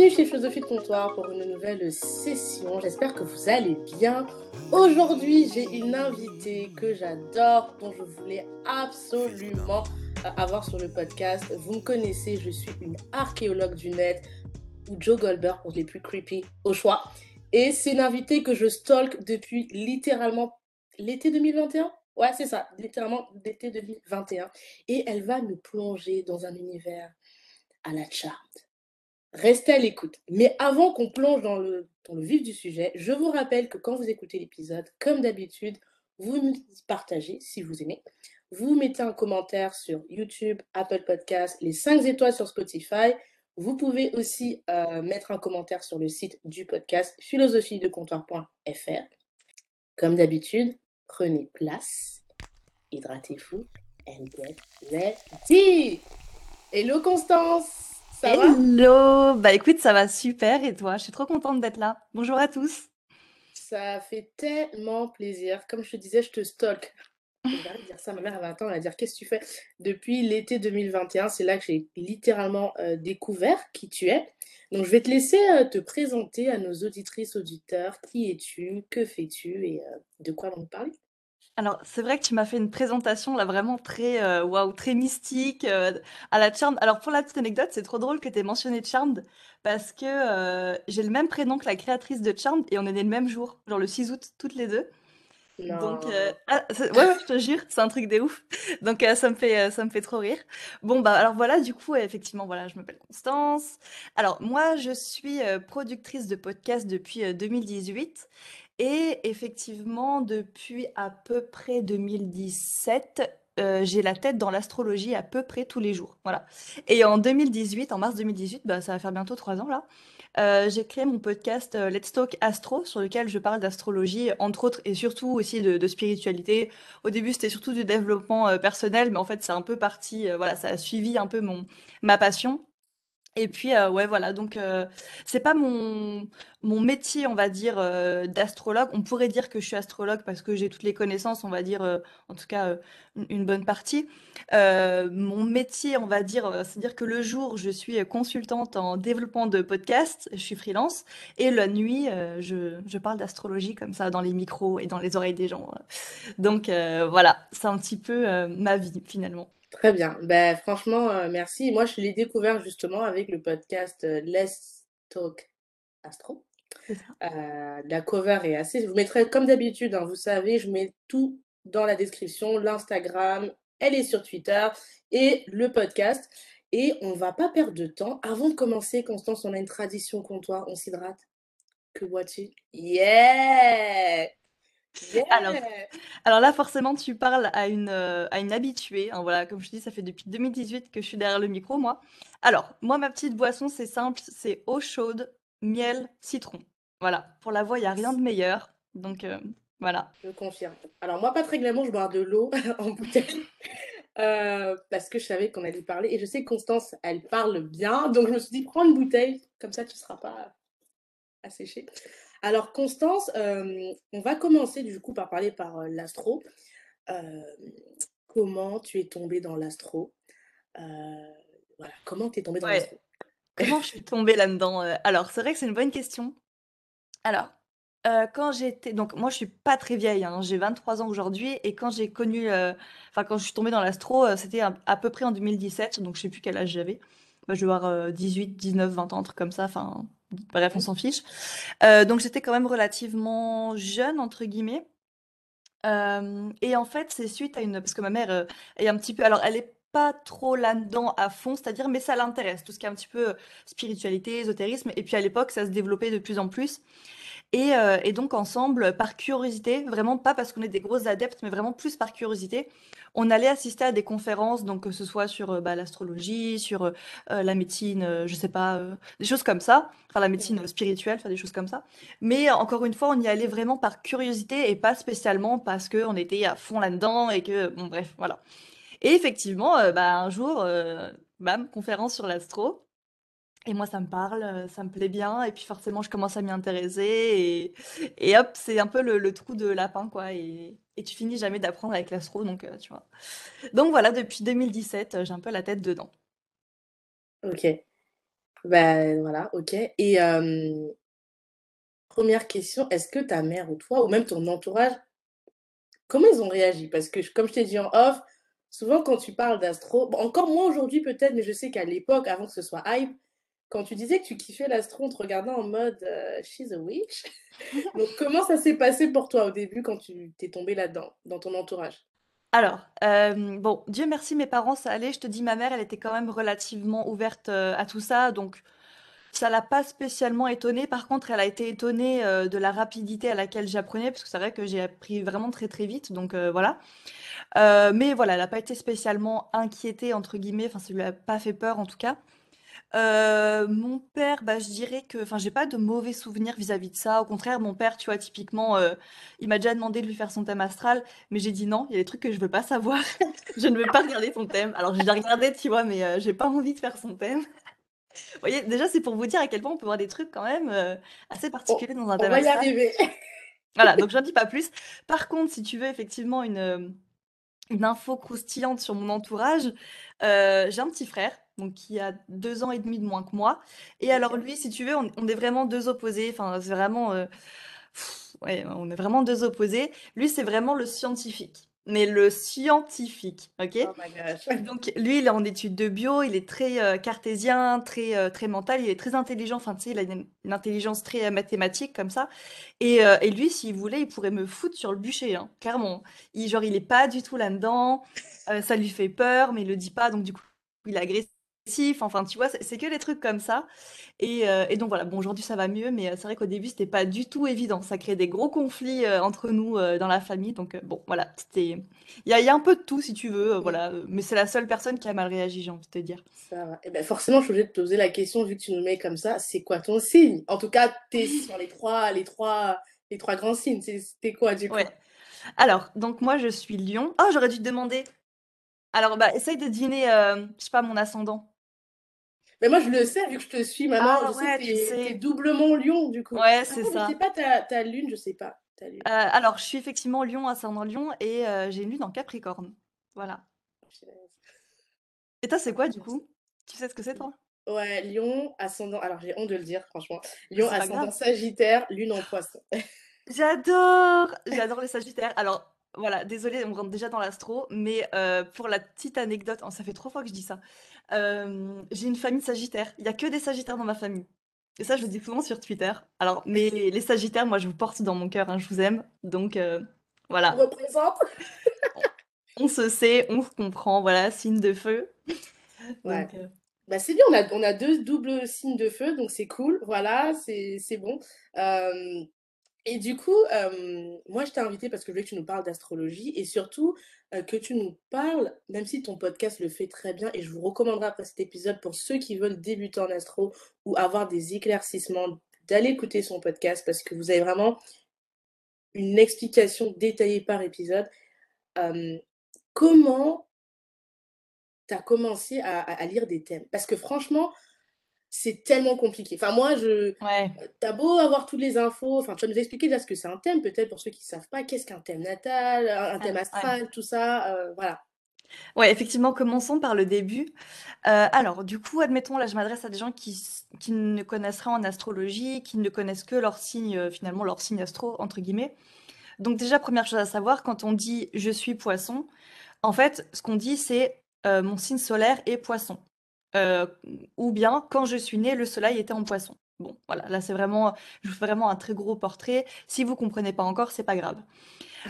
Bienvenue chez Philosophie de Comptoir pour une nouvelle session. J'espère que vous allez bien. Aujourd'hui, j'ai une invitée que j'adore, dont je voulais absolument avoir sur le podcast. Vous me connaissez, je suis une archéologue du net, ou Joe Goldberg pour les plus creepy au choix. Et c'est une invitée que je stalk depuis littéralement l'été 2021. Ouais, c'est ça, littéralement l'été 2021. Et elle va me plonger dans un univers à la charte Restez à l'écoute. Mais avant qu'on plonge dans le, vif du sujet, je vous rappelle que quand vous écoutez l'épisode, comme d'habitude, vous partagez si vous aimez. Vous mettez un commentaire sur YouTube, Apple Podcast, les 5 étoiles sur Spotify. Vous pouvez aussi euh, mettre un commentaire sur le site du podcast philosophiedecomptoir.fr. Comme d'habitude, prenez place, hydratez-vous, and get ready. Hello Constance ça Hello Bah écoute, ça va super et toi? Je suis trop contente d'être là. Bonjour à tous. Ça fait tellement plaisir. Comme je te disais, je te stalk. Je vais dire ça, ma mère avait un temps, elle va dire qu'est-ce que tu fais? Depuis l'été 2021, c'est là que j'ai littéralement euh, découvert qui tu es. Donc je vais te laisser euh, te présenter à nos auditrices, auditeurs. Qui es-tu? Que fais-tu? Et euh, de quoi on parler? Alors, c'est vrai que tu m'as fait une présentation là vraiment très euh, waouh, très mystique euh, à la Charmed. Alors pour la petite anecdote, c'est trop drôle que tu aies mentionné Charmed parce que euh, j'ai le même prénom que la créatrice de Charmed et on est nés le même jour, genre le 6 août toutes les deux. Donc ah, ouais, ouais, je te jure, c'est un truc de ouf. Donc ça me fait ça me fait trop rire. Bon bah alors voilà, du coup effectivement voilà, je m'appelle Constance. Alors moi je suis productrice de podcast depuis 2018 et effectivement, depuis à peu près 2017, euh, j'ai la tête dans l'astrologie à peu près tous les jours. Voilà. Et en 2018, en mars 2018, bah, ça va faire bientôt trois ans là, euh, j'ai créé mon podcast euh, Let's Talk Astro, sur lequel je parle d'astrologie, entre autres, et surtout aussi de, spiritualité. Au début, c'était surtout du développement personnel, mais en fait, c'est un peu parti, voilà, ça a suivi un peu mon, ma passion. Et puis, euh, ouais, voilà, donc euh, c'est pas mon mon métier, on va dire, euh, d'astrologue. On pourrait dire que je suis astrologue parce que j'ai toutes les connaissances, on va dire, en tout cas, une bonne partie. mon métier, on va dire, c'est-à-dire que le jour, je suis consultante en développement de podcasts, je suis freelance et la nuit, je je parle d'astrologie comme ça dans les micros et dans les oreilles des gens, Donc voilà, c'est un petit peu, ma vie, finalement. Très bien. Ben, franchement, euh, merci. Moi, je l'ai découvert justement avec le podcast euh, Let's Talk Astro. Euh, la cover est assez. Je vous mettrai comme d'habitude, hein, vous savez, je mets tout dans la description, l'Instagram, elle est sur Twitter et le podcast. Et on va pas perdre de temps. Avant de commencer, Constance, on a une tradition comptoir, on s'hydrate. Que bois-tu? Yeah! Alors, alors là, forcément, tu parles à une, euh, à une habituée. Hein, voilà, comme je dis, ça fait depuis 2018 que je suis derrière le micro, moi. Alors, moi, ma petite boisson, c'est simple, c'est eau chaude, miel, citron. Voilà, pour la voix, il n'y a rien de meilleur. Donc, euh, voilà. Je confirme. Alors, moi, pas très règlement, je bois de l'eau en bouteille. Euh, parce que je savais qu'on allait parler. Et je sais que Constance, elle parle bien. Donc, je me suis dit, prends une bouteille. Comme ça, tu ne seras pas asséché. Alors, Constance, euh, on va commencer du coup par parler par euh, l'astro. Euh, comment tu es tombée dans l'astro? Voilà, comment tu es tombée dans l'astro? Comment je suis tombée là-dedans Alors, c'est vrai que c'est une bonne question. Alors, quand j'étais. Donc, moi, je suis pas très vieille, hein, j'ai 23 ans aujourd'hui, et quand j'ai connu. Enfin, quand je suis tombée dans l'astro, c'était à, peu près en 2017, donc je sais plus quel âge j'avais. Bah, je vais avoir 18, 19, 20 ans, un truc comme ça, enfin, Bref, on s'en fiche. Euh, donc j'étais quand même relativement jeune, entre guillemets. Euh, et en fait, c'est suite à une... Parce que ma mère euh, est un petit peu... Alors, elle est pas trop là-dedans à fond, c'est-à-dire, mais ça l'intéresse, tout ce qui est un petit peu spiritualité, ésotérisme. Et puis à l'époque, ça se développait de plus en plus. Et, et donc ensemble, par curiosité, vraiment pas parce qu'on est des gros adeptes, mais vraiment plus par curiosité, on allait assister à des conférences, donc que ce soit sur euh, bah, l'astrologie, sur euh, euh, la médecine, je sais pas, des choses comme ça, enfin la médecine spirituelle, faire des choses comme ça. Mais encore une fois, on y allait vraiment par curiosité et pas spécialement parce qu'on était à fond là-dedans et que, bon bref, voilà. Et effectivement, bah, un jour, bam, conférence sur l'astro. Et moi, ça me parle, ça me plaît bien. Et puis forcément, je commence à m'y intéresser. Et, hop, c'est un peu le, trou de lapin, quoi. Et, tu finis jamais d'apprendre avec l'astro, donc tu vois. Donc voilà, depuis 2017, j'ai un peu la tête dedans. Ok. Ben voilà, OK et 1 question, est-ce que ta mère ou toi ou même ton entourage, comment ils ont réagi? Parce que comme je t'ai dit en off, souvent quand tu parles d'astro bon encore moins aujourd'hui peut-être, mais je sais qu'à l'époque, avant que ce soit hype, quand tu disais que tu kiffais l'astro, on te regardait en mode, heu: «She's a witch». Donc comment ça s'est passé pour toi au début quand tu tu es tombée là-dedans, dans ton entourage? Alors, hem, bon, Dieu merci, mes parents, ça allait. Je te dis, ma mère, elle était quand même relativement ouverte, heu, à tout ça, donc ça l'a pas spécialement étonnée. Par contre, elle a été étonnée, heu, de la rapidité à laquelle j'apprenais, parce que c'est vrai que j'ai appris vraiment très, très vite, donc heu, voilà. Heu, mais voilà, elle a pas été spécialement «inquiétée» entre guillemets, enfin ça lui a pas fait peur en tout cas. Mon père, bah, je dirais que enfin, j'ai pas de mauvais souvenirs vis-à-vis de ça. Au contraire, mon père, tu vois, typiquement, il m'a déjà demandé de lui faire son thème astral, mais j'ai dit: «Non, il y a des trucs que je veux pas savoir. Je ne veux pas regarder ton thème». Alors j'ai déjà regardé, tu vois, mais heu, j'ai pas envie de faire son thème. Vous voyez, déjà, c'est pour vous dire à quel point on peut voir des trucs quand même, heu, assez On particuliers dans un on thème va y arriver. Voilà, donc j'en dis pas plus. Par contre, si tu veux effectivement une, une info croustillante sur mon entourage, heu, j'ai un petit frère, donc qui a 2 ans et demi de moins que moi et alors lui, si tu veux, on on est vraiment 2 opposés, enfin, c'est vraiment, heu, ouais, on est vraiment 2 opposés. Lui, c'est vraiment le scientifique, mais le scientifique, OK? Oh my gosh. Donc lui, il est en études de bio, il est très, heu, cartésien, très, heu, très mental, il est très intelligent, enfin, tu sais, il a une une intelligence très, heu, mathématique comme ça et et lui, s'il voulait, il pourrait me foutre sur le bûcher, hein, clairement. Il genre, il est pas du tout là-dedans, ça lui fait peur, mais il le dit pas, donc du coup, il est agressif, enfin, tu vois? C'est c'est que des trucs comme ça et heu et donc voilà. Bon, aujourd'hui, ça va mieux, mais heu, c'est vrai qu'au début, c'était pas du tout évident. Ça crée des gros conflits, heu, entre nous, heu, dans la famille, donc heu, bon, voilà, c'était il y a il y a un peu de tout si tu veux, heu, Mmh. voilà, heu, mais c'est la seule personne qui a mal réagi, j'ai envie de te dire. Ça va et bah, forcément, je suis obligée de te poser la question vu que tu nous mets comme ça, c'est quoi ton signe? En tout cas, tes sur les 3 les 3 les 3 grands signes, c'est c'était quoi du Ouais. coup? Alors, donc moi, je suis Lion. Oh, j'aurais dû te demander. Alors, bah, essaye de deviner, hem, je sais pas, mon ascendant. Mais moi, je le sais vu que je te suis maintenant, je Ah sais que tu es doublement Lion du coup. Ouais, Par c'est contre, je sais ça. pas ta ta lune, je sais pas ta lune. Heu, alors, je suis effectivement Lion, ascendant Lion et heu, j'ai une lune en Capricorne. Voilà. Et toi, c'est Ah quoi du coup? Tu sais ce que c'est toi? Ouais, Lion, ascendant alors j'ai honte de le dire franchement, Lion, ascendant. Sagittaire, lune en Poisson. J'adore! J'adore les sagittaires. Alors, voilà, désolée, on rentre déjà dans l'astro, mais heu, pour la petite anecdote, oh ça fait 3 fois que je dis ça, hem, j'ai une famille sagittaire. Il y a que des sagittaires dans ma famille et ça, je le dis souvent sur Twitter. Alors, mais les sagittaires, moi, je vous porte dans mon cœur, hein, je vous aime, donc On voilà. représente. On on se sait, on se comprend, voilà, signe de feu, Ouais. donc heu Bah, c'est bien, on a on a 2 doubles signes de feu, donc c'est cool, voilà, c'est bon. Et du coup, moi, je t'ai invitée parce que je voulais que tu nous parles d'astrologie et surtout, que tu nous parles, même si ton podcast le fait très bien et je vous recommanderais après cet épisode pour ceux qui veulent débuter en astro ou avoir des éclaircissements, d'aller écouter son podcast parce que vous avez vraiment une explication détaillée par épisode. Comment tu as commencé à lire des thèmes? Parce que franchement, c'est tellement compliqué. Enfin moi je ouais, tu as beau avoir toutes les infos, enfin tu vas nous expliquer déjà ce que c'est un thème peut-être pour ceux qui savent pas. Qu'est-ce qu'un thème natal, un ouais, thème ouais. astral, tout ça, heu, voilà. Ouais, effectivement, commençons par le début. Heu, alors du coup, admettons, là, je m'adresse à des gens qui qui ne connaissent rien en astrologie, qui ne connaissent que leur signe, heu, finalement «leur signe astro» entre guillemets. Donc déjà, première chose à savoir, quand on dit: «Je suis Poisson», en fait, ce qu'on dit c'est, «Mon signe solaire est Poisson». Heu, ou bien: «Quand je suis né, le soleil était en Poisson». Bon, voilà, là, c'est vraiment je vous fais vraiment un très gros portrait. Si vous comprenez pas encore, c'est pas grave.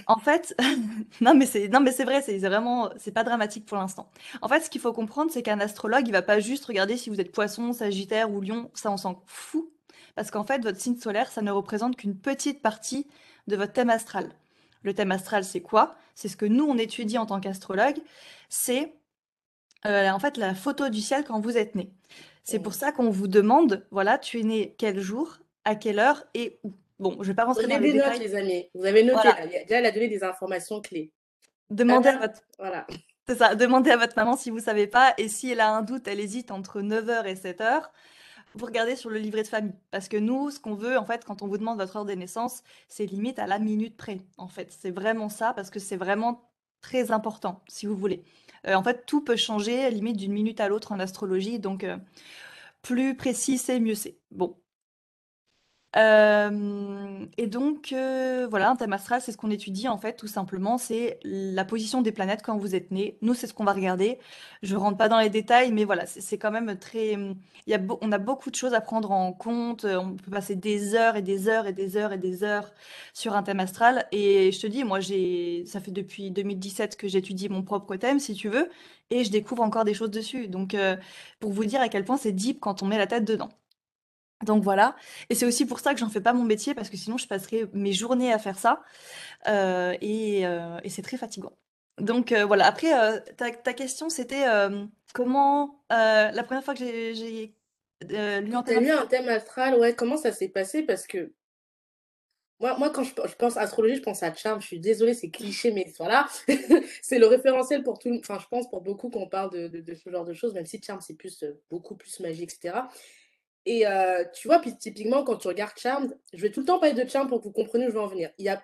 En fait, non mais c'est non mais c'est vrai, c'est vraiment c'est pas dramatique pour l'instant. En fait, ce qu'il faut comprendre, c'est qu'un astrologue, il va pas juste regarder si vous êtes Poisson, Sagittaire ou Lion, ça on s'en fout. Parce qu'en fait, votre signe solaire, ça ne représente qu'une petite partie de votre thème astral. Le thème astral, c'est quoi? C'est ce que nous, on étudie en tant qu'astrologue, c'est, heu, en fait, la photo du ciel quand vous êtes né. C'est Mmh. pour ça qu'on vous demande, voilà, tu es né quel jour, à quelle heure et où. Bon, je vais pas rentrer dans Prenez les des notes détails. les amis, vous avez noté Voilà, là, il y a déjà elle a donné des informations clés. demandez à Heu, votre voilà. C'est ça, demandez à votre maman si vous savez pas et si elle a un doute, elle hésite entre 9:00 et 7:00, vous regardez sur le livret de famille. Parce que nous, ce qu'on veut, en fait, quand on vous demande votre heure de naissance, c'est limite à la minute près, en fait. C'est vraiment ça, parce que c'est vraiment très important, si vous voulez. Heu, en fait, tout peut changer limite d'une minute à l'autre en astrologie, donc heu, plus précis c'est, mieux c'est. Bon. Et donc, voilà, un thème astral, c'est ce qu'on étudie en fait, tout simplement. C'est la position des planètes quand vous êtes né. Nous, c'est ce qu'on va regarder. Je rentre pas dans les détails, mais voilà, c'est quand même très. On a beaucoup de choses à prendre en compte. On peut passer des heures et des heures et des heures et des heures sur un thème astral. Et je te dis, moi, j'ai, ça fait depuis 2017 que j'étudie mon propre thème, si tu veux, et je découvre encore des choses dessus. Donc, pour vous dire à quel point c'est deep quand on met la tête dedans. Donc voilà, et c'est aussi pour ça que j'en fais pas mon métier parce que sinon je passerais mes journées à faire ça euh, et, euh, et c'est très fatigant. Donc euh, voilà, après ta, ta, question c'était comment la première fois que j'ai lu un thème, lu un thème astral, ouais, comment ça s'est passé? Parce que moi, moi quand je, je, pense astrologie, je pense à charme. Je suis désolée, c'est cliché, mais voilà, c'est le référentiel pour tout. Enfin, je pense pour beaucoup qu'on parle de, de, de, ce genre de choses, même si charme c'est plus beaucoup plus magie, etc. Et euh, tu vois, puis typiquement, quand tu regardes Charmed, je vais tout le temps parler de Charmed pour que vous compreniez où je veux en venir. Il y a...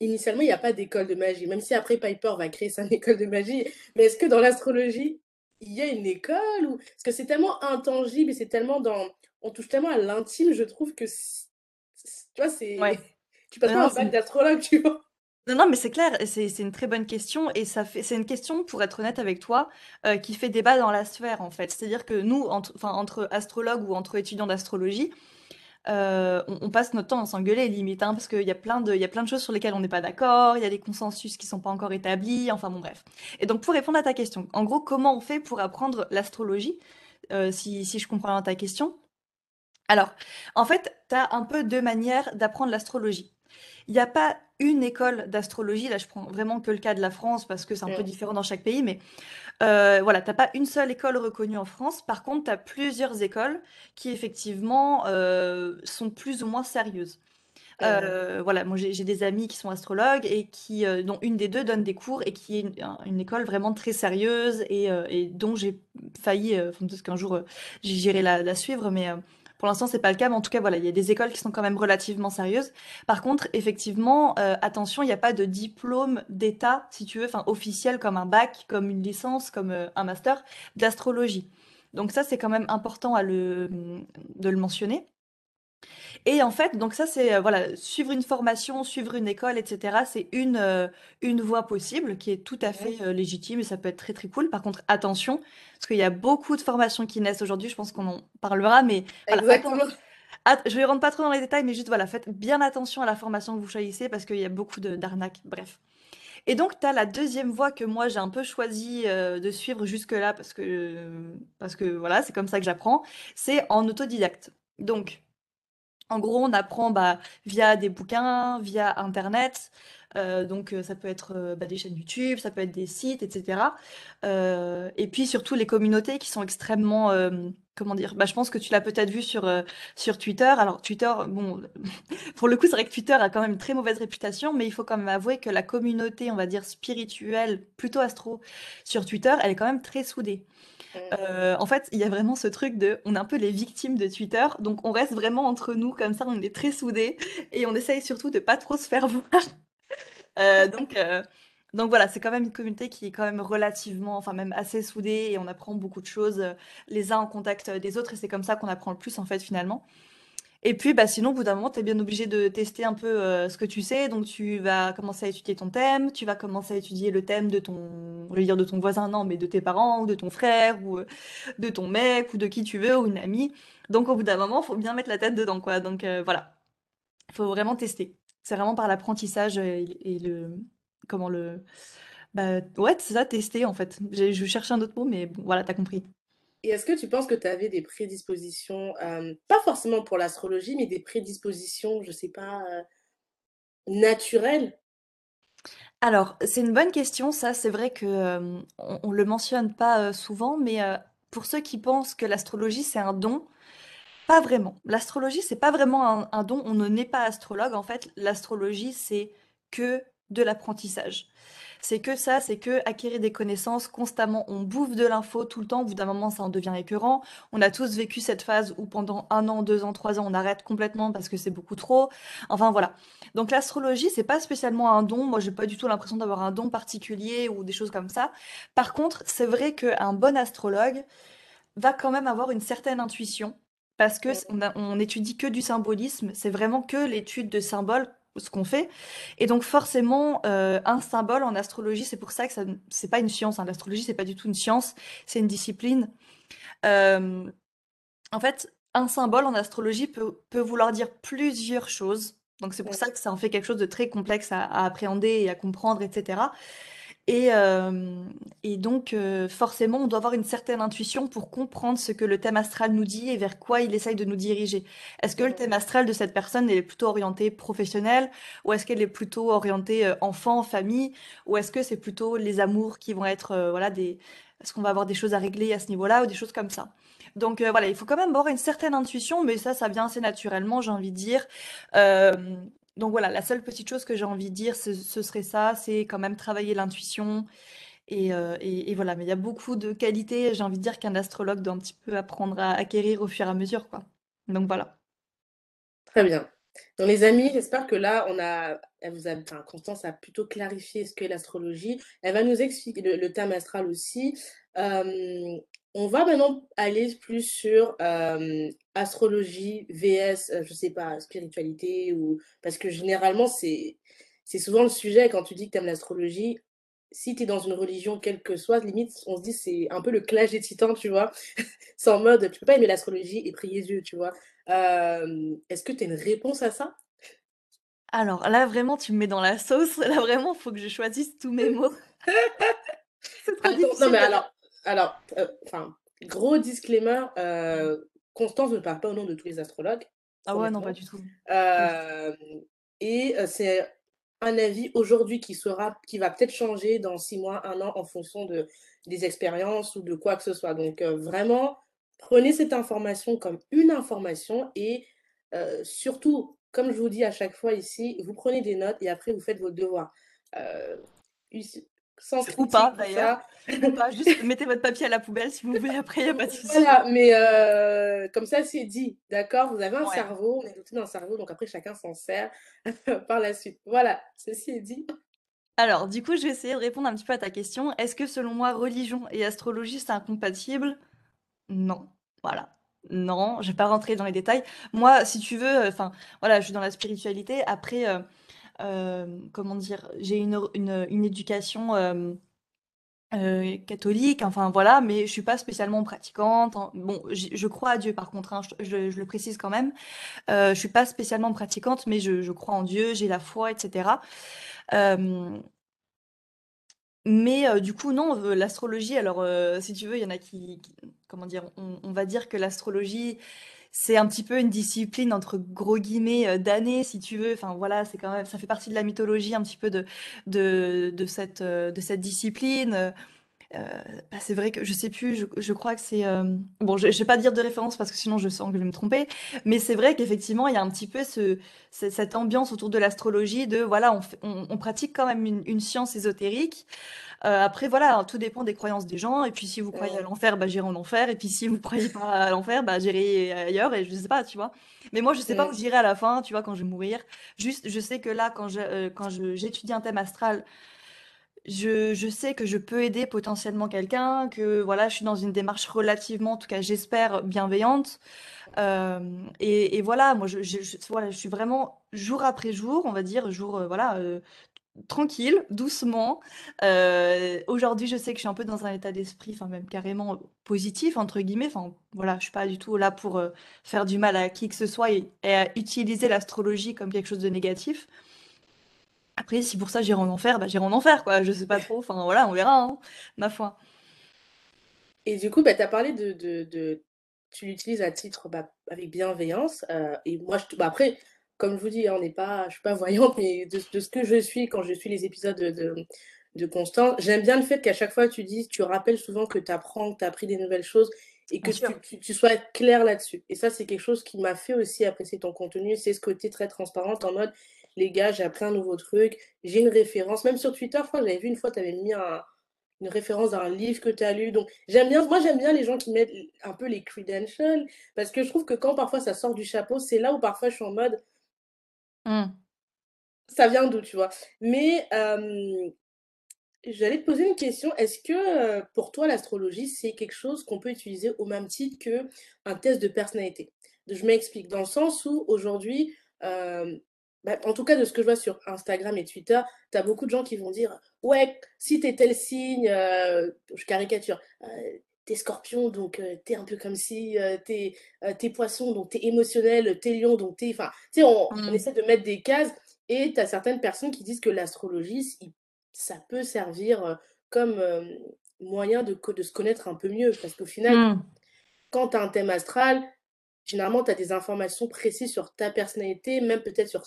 Initialement, il n'y a pas d'école de magie, même si après Piper va créer sa école de magie. Mais est-ce que dans l'astrologie, il y a une école ou... Parce que c'est tellement intangible et c'est tellement dans... On touche tellement à l'intime, je trouve que... Tu vois, c'est... Ouais. Tu passes pas un bac d'astrologue, tu vois. Non, non, mais c'est clair, c'est une très bonne question et c'est une question, pour être honnête avec toi, euh, qui fait débat dans la sphère, en fait. C'est-à-dire que nous, entre entre astrologues ou entre étudiants d'astrologie, euh, on passe notre temps à s'engueuler limite, hein, parce qu'il y a plein de y a plein de choses sur lesquelles on n'est pas d'accord, il y a des consensus qui sont pas encore établis, enfin bon, bref. Et donc pour répondre à ta question, en gros, comment on fait pour apprendre l'astrologie? Euh, si si je comprends bien ta question? Alors, en fait, tu as un peu deux manières d'apprendre l'astrologie. Il n'y a pas une école d'astrologie, là je prends vraiment que le cas de la France parce que c'est un peu différent dans chaque pays, mais euh, voilà, tu n'as pas une seule école reconnue en France. Par contre, tu as plusieurs écoles qui effectivement euh, sont plus ou moins sérieuses. Euh, voilà, moi j'ai des amis qui sont astrologues et qui, dont une des deux donne des cours et qui est une, école vraiment très sérieuse et, dont j'ai failli, peut-être qu'un jour j'irai la, la, suivre, mais pour l'instant, c'est pas le cas, mais en tout cas, voilà, il y a des écoles qui sont quand même relativement sérieuses. Par contre, effectivement, euh, attention, il n'y a pas de diplôme d'État, si tu veux, enfin officiel comme un bac, comme une licence, comme euh, un master d'astrologie. Donc ça, c'est quand même important à le, de le mentionner. Et en fait, donc ça, c'est euh, voilà, suivre une formation, suivre une école, etc. C'est une, euh, une voie possible qui est tout à fait euh, légitime et ça peut être très très cool. Par contre, attention, parce qu'il y a beaucoup de formations qui naissent aujourd'hui. Je pense qu'on en parlera, mais voilà, je vais rentrer pas trop dans les détails, mais juste voilà, faites bien attention à la formation que vous choisissez parce qu'il y a beaucoup d'arnaques. Bref. Et donc, tu as la deuxième voie que moi j'ai un peu choisi de suivre jusque-là parce que, parce que voilà, c'est comme ça que j'apprends. C'est en autodidacte. Donc, en gros, on apprend bah, via des bouquins, via Internet. Euh, donc, euh, ça peut être euh, bah, des chaînes YouTube, ça peut être des sites, etc. et puis surtout les communautés qui sont extrêmement, comment dire, bah, je pense que tu l'as peut-être vu sur, sur Twitter. Alors, Twitter, bon, pour le coup, c'est vrai que Twitter a quand même une très mauvaise réputation, mais il faut quand même avouer que la communauté, on va dire, spirituelle, plutôt astro, sur Twitter, elle est quand même très soudée. Euh, en fait, il y a vraiment ce truc de, on est un peu les victimes de Twitter, donc on reste vraiment entre nous comme ça, on est très soudés et on essaye surtout de pas trop se faire voir. Euh, donc, euh, donc voilà, c'est quand même une communauté qui est quand même relativement, enfin même assez soudée et on apprend beaucoup de choses les uns en contact des autres et c'est comme ça qu'on apprend le plus en fait finalement. Et puis, bah, sinon, au bout d'un moment, tu es bien obligé de tester un peu euh, ce que tu sais. Donc, tu vas commencer à étudier ton thème, tu vas commencer à étudier le thème de ton, je dire de ton voisin, non, mais de tes parents, ou de ton frère, ou euh, de ton mec, ou de qui tu veux, ou une amie. Donc, au bout d'un moment, faut bien mettre la tête dedans, quoi. Donc, euh, voilà. Il faut vraiment tester. C'est vraiment par l'apprentissage et, le. Comment le. Bah, ouais, c'est ça, tester, en fait. Je cherchais un autre mot, mais bon, voilà, t'as compris. Et est-ce que tu penses que tu avais des prédispositions, euh, pas forcément pour l'astrologie, mais des prédispositions, je ne sais pas, euh, naturelles? Alors, c'est une bonne question, ça. C'est vrai que euh, on, ne le mentionne pas souvent, mais pour ceux qui pensent que l'astrologie c'est un don, pas vraiment. L'astrologie c'est pas vraiment un don. On ne naît pas astrologue. En fait, l'astrologie c'est que de l'apprentissage. C'est que ça, c'est que acquérir des connaissances constamment. On bouffe de l'info tout le temps. Au bout d'un moment, ça en devient écœurant. On a tous vécu cette phase où pendant un an, deux ans, trois ans, on arrête complètement parce que c'est beaucoup trop. Enfin voilà. Donc l'astrologie, c'est pas spécialement un don. Moi, j'ai pas du tout l'impression d'avoir un don particulier ou des choses comme ça. Par contre, c'est vrai qu'un bon astrologue va quand même avoir une certaine intuition parce que on, a- on étudie que du symbolisme, c'est vraiment que l'étude de symboles ce qu'on fait. Et donc forcément, euh, un symbole en astrologie, c'est pour ça que ça, c'est pas une science. hein. L'astrologie, c'est pas du tout une science, c'est une discipline. Euh, en fait, un symbole en astrologie peut, peut vouloir dire plusieurs choses. Donc c'est pour ça que ça en fait quelque chose de très complexe à, à appréhender et à comprendre, etc. Et, euh, et donc, euh, forcément, on doit avoir une certaine intuition pour comprendre ce que le thème astral nous dit et vers quoi il essaye de nous diriger. Est-ce que le thème astral de cette personne est plutôt orienté professionnel ou est-ce qu'elle est plutôt orientée euh, enfant, famille ou est-ce que c'est plutôt les amours qui vont être, voilà. Est-ce qu'on va avoir des choses à régler à ce niveau-là ou des choses comme ça? Donc voilà, il faut quand même avoir une certaine intuition, mais ça, ça vient assez naturellement, j'ai envie de dire. Donc voilà, la seule petite chose que j'ai envie de dire, ce, serait ça, c'est quand même travailler l'intuition. Et, euh, et voilà, mais il y a beaucoup de qualités, j'ai envie de dire, qu'un astrologue doit un petit peu apprendre à acquérir au fur et à mesure, quoi. Donc voilà. Très bien. Donc les amis, j'espère que là, on a, elle vous a, enfin, Constance a plutôt clarifié ce qu'est l'astrologie. Elle va nous expliquer le, le thème astral aussi. Euh, on va maintenant aller plus sur euh, astrologie, VS, euh, je sais pas, spiritualité ou parce que généralement c'est c'est souvent le sujet quand tu dis que tu aimes l'astrologie. Si tu es dans une religion, quelle que soit, limite, on se dit c'est un peu le clash des titans, tu vois. C'est en mode, tu peux pas aimer l'astrologie et prier Dieu, tu vois. Euh, est-ce que tu as une réponse à ça? Alors là, vraiment, tu me mets dans la sauce. Là, vraiment, faut que je choisisse tous mes mots. C'est trop Attends, non difficile mais de... alors, alors, euh, enfin, gros disclaimer, euh, Constance ne parle pas au nom de tous les astrologues, Ah ouais, non, pas du tout. Euh, et c'est un avis aujourd'hui qui sera, qui va peut-être changer dans six mois, un an, en fonction de, des expériences ou de quoi que ce soit. Donc euh, vraiment, prenez cette information comme une information et euh, surtout, comme je vous dis à chaque fois ici, vous prenez des notes et après vous faites vos devoirs. Euh, sans Ou pas, critique, d'ailleurs. Ou pas, juste mettez votre papier à la poubelle si vous voulez, après, il n'y a pas de souci. Voilà, mais euh, comme ça c'est dit, d'accord? Vous avez un Ouais. cerveau, on est doté d'un cerveau, donc après chacun s'en sert par la suite. Voilà, ceci est dit. Alors, du coup, je vais essayer de répondre un petit peu à ta question. Est-ce que selon moi, religion et astrologie, c'est incompatible? Non. Voilà. Non, je vais pas rentrer dans les détails. Moi, si tu veux, enfin, voilà, je suis dans la spiritualité. Après, euh, euh, comment dire, j'ai une, une, une éducation euh, euh, catholique, enfin voilà, mais je suis pas spécialement pratiquante. Bon, je crois à Dieu par contre, hein, je, le précise quand même. Euh, je suis pas spécialement pratiquante, mais je, crois en Dieu, j'ai la foi, etc. Euh, mais euh, du coup, non, euh, l'astrologie, alors euh, si tu veux, il y en a qui, comment dire, on va dire que l'astrologie, c'est un petit peu une discipline entre gros guillemets euh, d'années, si tu veux. Enfin voilà, c'est quand même, ça fait partie de la mythologie un petit peu de, euh, de cette discipline. Euh, bah, c'est vrai que je sais plus, je, je crois que c'est... euh, Bon, je, je vais pas dire de référence parce que sinon je sens que je vais me tromper, mais c'est vrai qu'effectivement, il y a un petit peu ce, ce- cette ambiance autour de l'astrologie, de voilà, on, fait- on, on pratique quand même une, une science ésotérique. Euh, après, voilà, tout dépend des croyances des gens, et puis si vous croyez à l'enfer, bah j'irai en enfer, et puis si vous croyez pas à l'enfer, bah j'irai ailleurs, et je sais pas, tu vois. Mais moi, je sais pas où j'irai à la fin, tu vois, quand je vais mourir. Juste, je sais que là, quand je, quand je, j'étudie un thème astral, je, sais que je peux aider potentiellement quelqu'un, que voilà, je suis dans une démarche relativement, en tout cas j'espère, bienveillante. Euh, et, voilà, moi je, suis vraiment jour après jour, on va dire, jour, euh, voilà, euh, tranquille, doucement. Aujourd'hui, je sais que je suis un peu dans un état d'esprit, enfin même carrément positif, entre guillemets. Enfin voilà, je suis pas du tout là pour faire du mal à qui que ce soit et, et à utiliser l'astrologie comme quelque chose de négatif. Après, si pour ça j'irai en enfer, bah j'irai en enfer, quoi. Je sais pas trop. Enfin, voilà, on verra, hein, ma foi. Et du coup, bah, tu as parlé de, de, de- Tu l'utilises à titre bah, avec bienveillance. euh, et moi, je, te- bah, après, comme je vous dis, hein, on n'est pas, je suis pas voyante, mais de, de ce que je suis quand je suis les épisodes de, de, de Constance, j'aime bien le fait qu'à chaque fois, tu dis, tu rappelles souvent que tu apprends, que tu as appris des nouvelles choses et que Bien tu, sûr. tu, tu sois clair là-dessus. Et ça, c'est quelque chose qui m'a fait aussi apprécier ton contenu. C'est ce côté très transparent en mode, les gars, j'ai appris un nouveau truc, j'ai une référence. Même sur Twitter, je crois que j'avais vu une fois, tu avais mis un une référence d'un livre que tu as lu. Donc, j'aime bien, moi, j'aime bien les gens qui mettent un peu les credentials parce que je trouve que quand parfois ça sort du chapeau, c'est là où parfois je suis en mode, Hmm. ça vient d'où, tu vois? Mais euh, J'allais te poser une question. Est-ce que pour toi, l'astrologie, c'est quelque chose qu'on peut utiliser au même titre que un test de personnalité? Je m'explique, dans le sens où aujourd'hui, euh, bah, en tout cas de ce que je vois sur Instagram et Twitter, tu as beaucoup de gens qui vont dire, ouais, si t'es tel signe, euh, je caricature, euh, t'es scorpion, donc euh, t'es un peu comme si, euh, t'es euh, t'es poisson, donc t'es émotionnel, t'es lion, donc t'es... Enfin, tu sais, on, on Mmh. essaie de mettre des cases, et t'as certaines personnes qui disent que l'astrologie, ça peut servir comme moyen de, se connaître un peu mieux. Parce qu'au final, Mmh. quand tu as un thème astral, généralement, tu as des informations précises sur ta personnalité, même peut-être sur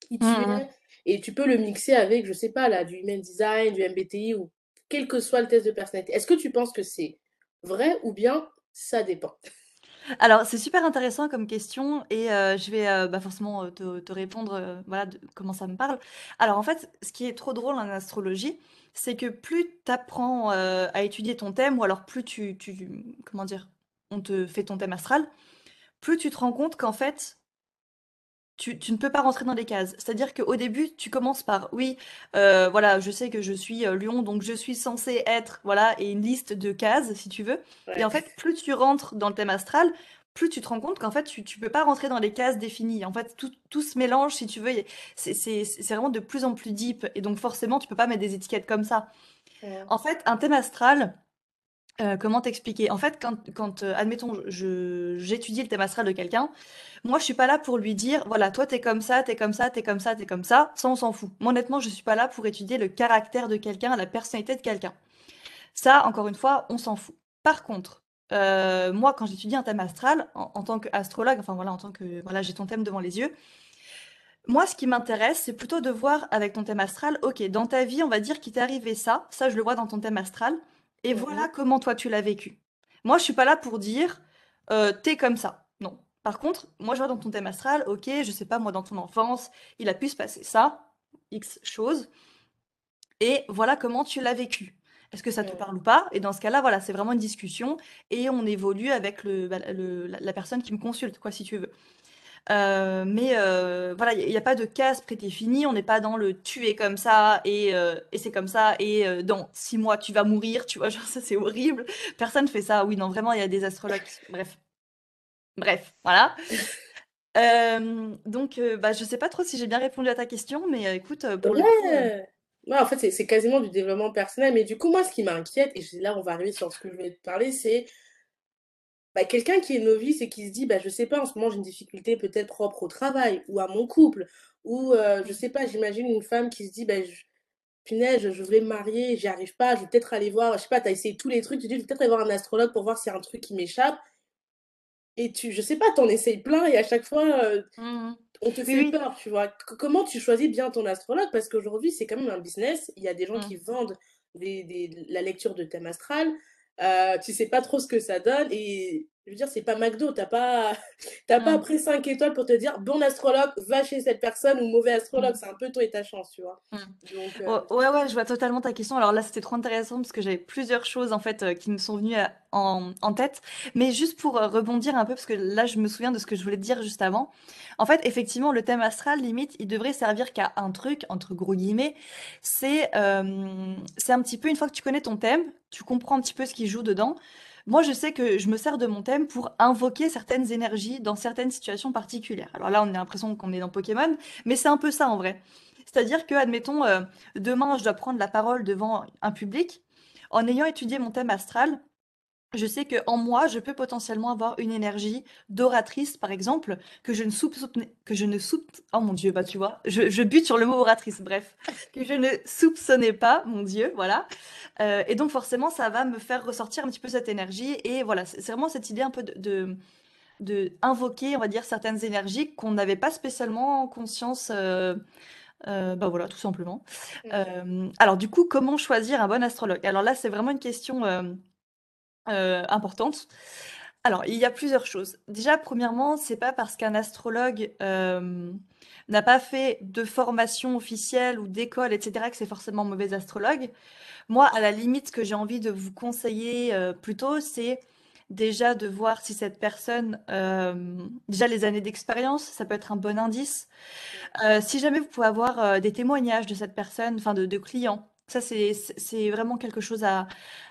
qui tu Mmh mh. es. Et tu peux le mixer avec, je sais pas, là, du human design, du MBTI, ou quel que soit le test de personnalité. Est-ce que tu penses que c'est vrai ou bien ça dépend? Alors, c'est super intéressant comme question et heu, je vais, heu, bah, forcément, heu, te te répondre, voilà, de comment ça me parle. Alors, en fait, ce qui est trop drôle en astrologie, c'est que plus tu apprends, à étudier ton thème ou alors plus tu tu comment dire? On te fait ton thème astral, plus tu te rends compte qu'en fait, tu tu ne peux pas rentrer dans les cases. C'est-à-dire qu'au début, tu commences par: «Oui, heu, voilà, je sais que je suis, heu, lion, donc je suis censé être» voilà et une liste de cases, si tu veux et en fait, plus tu rentres dans le thème astral, plus tu te rends compte qu'en fait, tu tu peux pas rentrer dans les cases définies. En fait, tout tout se mélange, si tu veux c'est vraiment de plus en plus deep et donc forcément, tu peux pas mettre des étiquettes comme ça. Ouais. En fait, un thème astral, heu, comment t'expliquer? En fait, quand heu, admettons, j'étudie le thème astral de quelqu'un, moi, je suis pas là pour lui dire, voilà, toi, t'es comme ça, t'es comme ça, t'es comme ça, t'es comme ça. Ça, on s'en fout. Moi, honnêtement, je suis pas là pour étudier le caractère de quelqu'un, la personnalité de quelqu'un. Ça, encore une fois, on s'en fout. Par contre, euh, moi, quand j'étudie un thème astral, en, en tant qu'astrologue, enfin voilà, en tant que, voilà, j'ai ton thème devant les yeux. Moi, ce qui m'intéresse, c'est plutôt de voir avec ton thème astral, ok, dans ta vie, on va dire qu'il t'est arrivé ça, ça, je le vois dans ton thème astral, et voilà Mhm. comment toi tu l'as vécu. Moi, je suis pas là pour dire, euh, t'es comme ça. Non. Par contre, moi, je vois dans ton thème astral, ok, je sais pas, moi, dans ton enfance, il a pu se passer ça, X choses, et voilà comment tu l'as vécu. Est-ce que ça te parle ou pas? Et dans ce cas-là, voilà, c'est vraiment une discussion, et on évolue avec le, bah, le- la la personne qui me consulte, quoi, si tu veux. Heu, mais heu, voilà, il y a pas de case prédéfinie, on n'est pas dans le «tu es comme ça et heu, et c'est comme ça et dans 6 mois tu vas mourir», tu vois? Genre ça c'est horrible. Personne fait ça. Oui, non, vraiment, il y a des astrologues qui bref, bref, voilà. Donc bah, je sais pas trop si j'ai bien répondu à ta question, mais écoute, pour le coup, Ouais. Ouais, en fait, c'est quasiment du développement personnel. Mais du coup, moi, ce qui m'inquiète, et là on va arriver sur ce que je voulais te parler, c'est Bah, quelqu'un qui est novice et qui se dit: «Bah, je sais pas, en ce moment, j'ai une difficulté peut-être propre au travail ou à mon couple» ou heu, je sais pas, j'imagine une femme qui se dit: «Bah, j punaise, je voulais me marier, j'y arrive pas, je vais peut-être aller voir» je sais pas, tu as essayé tous les trucs, tu dis: «Je vais peut-être aller voir un astrologue pour voir s'il y a un truc qui m'échappe» et tu je sais pas, tu en essayes plein et à chaque fois, heu, mmh on te Oui, fait oui. peur, tu vois? Co comment tu choisis bien ton astrologue? Parce qu'aujourd'hui, c'est quand même un business. Il y a des gens Mmh. qui vendent des des la lecture de thème astral. Heu, tu sais pas trop ce que ça donne et je veux dire, c'est pas McDo. Tu as pas pas pris 5 étoiles pour te dire: «Bon astrologue, va chez cette personne» ou «Mauvais astrologue». Mmh. C'est un peu toi et ta chance, tu vois? Mmh. Donc O heu, ouais, ouais, je vois totalement ta question. Alors là, c'était trop intéressant parce que j'avais plusieurs choses en fait, heu, qui me sont venues à en en tête. Mais juste pour, rebondir un peu, parce que là, je me souviens de ce que je voulais te dire juste avant. En fait, effectivement, le thème astral, limite, il devrait servir qu'à un truc, entre gros guillemets. C'est, c'est un petit peu une fois que tu connais ton thème, tu comprends un petit peu ce qui joue dedans. Moi, je sais que je me sers de mon thème pour invoquer certaines énergies dans certaines situations particulières. Alors là, on a l'impression qu'on est dans Pokémon, mais c'est un peu ça en vrai. C'est-à-dire que, admettons, euh, demain, je dois prendre la parole devant un public. En ayant étudié mon thème astral, je sais que en moi, je peux potentiellement avoir une énergie d'oratrice, par exemple, que je ne soupçonnais, que je ne soup... Oh mon Dieu, bah tu vois, je, je bute sur le mot oratrice, bref, que je ne soupçonnais pas, mon Dieu, voilà. Euh, et donc forcément, ça va me faire ressortir un petit peu cette énergie. Et voilà, c'est vraiment cette idée un peu de, de, de invoquer, on va dire, certaines énergies qu'on n'avait pas spécialement conscience. euh, euh, bah voilà, tout simplement. OK. Euh, alors du coup, comment choisir un bon astrologue? Alors là, c'est vraiment une question euh, importante. Alors, il y a plusieurs choses. Déjà, premièrement, c'est pas parce qu'un astrologue euh, n'a pas fait de formation officielle ou d'école, etc., que c'est forcément mauvais astrologue. Moi, à la limite, ce que j'ai envie de vous conseiller euh, plutôt, c'est déjà de voir si cette personne, déjà les années d'expérience, ça peut être un bon indice. Si jamais vous pouvez avoir des témoignages de cette personne, enfin de, de clients, Ça, c'est vraiment quelque chose à,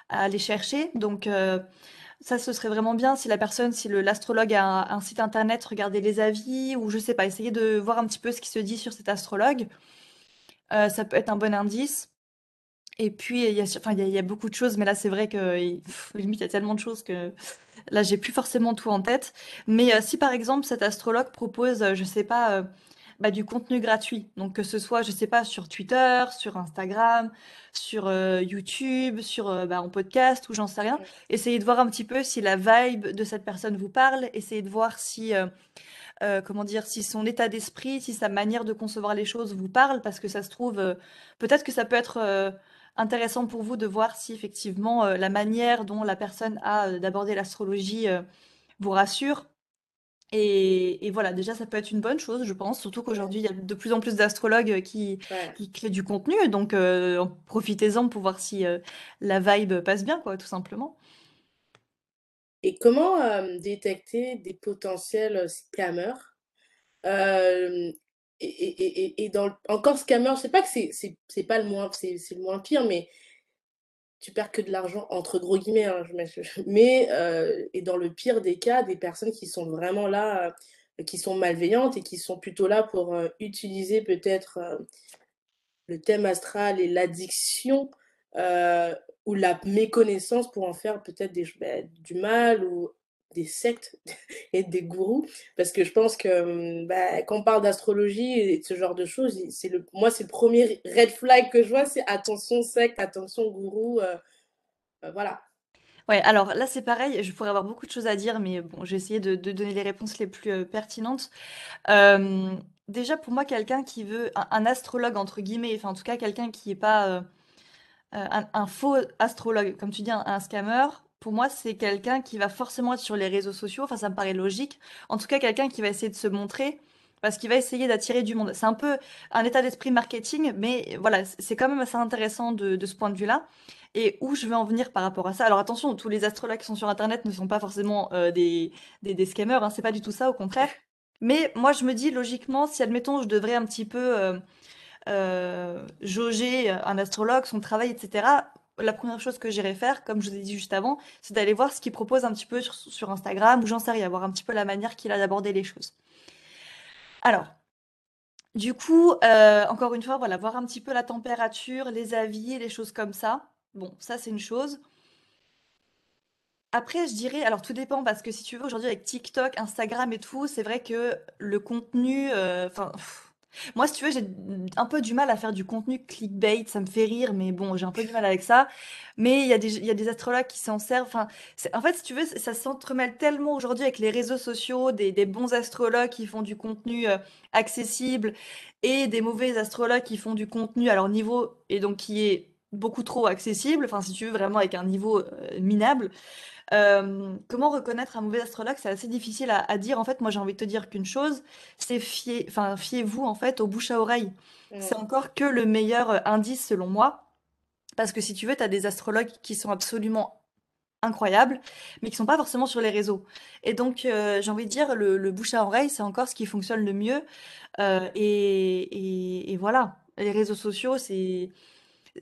à aller chercher. Donc, euh, ça, ce serait vraiment bien si la personne, si l'astrologue a un, site internet, regarder les avis ou je sais pas, essayer de voir un petit peu ce qui se dit sur cet astrologue. Euh, ça peut être un bon indice. Et puis, il y a, enfin, il y a, beaucoup de choses, mais là, c'est vrai que limite, il y a tellement de choses que là, j'ai plus forcément tout en tête. Mais euh, si par exemple, cet astrologue propose, je sais pas, bah, du contenu gratuit, donc que ce soit, je sais pas, sur Twitter, sur Instagram, sur euh, YouTube, sur euh, bah, en podcast ou j'en sais rien, essayez de voir un petit peu si la vibe de cette personne vous parle, essayez de voir si euh, euh, comment dire, si son état d'esprit, si sa manière de concevoir les choses vous parle, parce que ça se trouve, euh, peut-être que ça peut être euh, intéressant pour vous de voir si effectivement la manière dont la personne a d'aborder l'astrologie vous rassure. Et, et voilà, déjà, ça peut être une bonne chose, je pense, surtout qu'aujourd'hui, il y a de plus en plus d'astrologues qui, Ouais. qui créent du contenu, donc euh, en- profitez-en pour voir si euh, la vibe passe bien, quoi, tout simplement. Et comment euh, détecter des potentiels scammers? Euh, et, et, et, et et dans le- encore scammer, je sais pas que c'est pas le moins c'est c'est le moins pire, mais tu perds que de l'argent entre gros guillemets, hein, mais euh, et dans le pire des cas, des personnes qui sont vraiment là, euh, qui sont malveillantes et qui sont plutôt là pour euh, utiliser peut-être le thème astral et l'addiction, ou la méconnaissance pour en faire peut-être bah, du mal ou des sectes et des gourous. Parce que je pense que, bah, quand on parle d'astrologie et de ce genre de choses, c'est le moi, c'est le premier red flag que je vois, c'est attention secte, attention gourou, heu heu, voilà. Ouais, alors là, c'est pareil, je pourrais avoir beaucoup de choses à dire, mais bon, je vais essayer de, donner les réponses les plus euh, pertinentes. Euh, déjà, pour moi, quelqu'un qui veut, un, astrologue, entre guillemets, enfin, en tout cas, quelqu'un qui n'est pas euh, euh, un, un faux astrologue, comme tu dis, un, un scammer, pour moi, c'est quelqu'un qui va forcément être sur les réseaux sociaux, enfin, ça me paraît logique. En tout cas, quelqu'un qui va essayer de se montrer. Parce qu'il va essayer d'attirer du monde. C'est un peu un état d'esprit marketing, mais voilà, c'est quand même assez intéressant de, ce point de vue-là. Et où je veux en venir par rapport à ça? Alors attention, tous les astrologues qui sont sur Internet ne sont pas forcément euh, des, des, des scammers, hein, c'est pas du tout ça, au contraire. Mais moi, je me dis logiquement, si admettons, je devrais un petit peu euh, euh, jauger un astrologue, son travail, etc. La première chose que j'irais faire, comme je vous ai dit juste avant, c'est d'aller voir ce qu'il propose un petit peu sur, Instagram ou j'en sais rien, voir un petit peu la manière qu'il a d'aborder les choses. Alors, du coup, euh, encore une fois, voilà, voir un petit peu la température, les avis, les choses comme ça. Bon, ça c'est une chose. Après, je dirais, alors tout dépend parce que si tu veux, aujourd'hui avec TikTok, Instagram et tout, c'est vrai que le contenu, euh, enfin, moi si tu veux, j'ai un peu du mal à faire du contenu clickbait, ça me fait rire, mais bon, j'ai un peu du mal avec ça. Mais il y a des, y a des astrologues qui s'en servent. Enfin, en fait, si tu veux, ça s'entremêle tellement aujourd'hui avec les réseaux sociaux, des, des bons astrologues qui font du contenu euh, accessible et des mauvais astrologues qui font du contenu à leur niveau et donc qui est beaucoup trop accessible. Enfin, si tu veux, vraiment avec un niveau euh, minable. Euh, comment reconnaître un mauvais astrologue? C'est assez difficile à, à dire. En fait, moi, j'ai envie de te dire qu'une chose, c'est fier, enfin, fiez-vous en fait au bouche à oreille. C'est Mmh, encore que le meilleur euh, indice selon moi. Parce que si tu veux, tu as des astrologues qui sont absolument incroyables, mais qui sont pas forcément sur les réseaux. Et donc, euh, j'ai envie de dire, le, le bouche à oreille, c'est encore ce qui fonctionne le mieux. Euh, et, et- et voilà. Les réseaux sociaux, c'est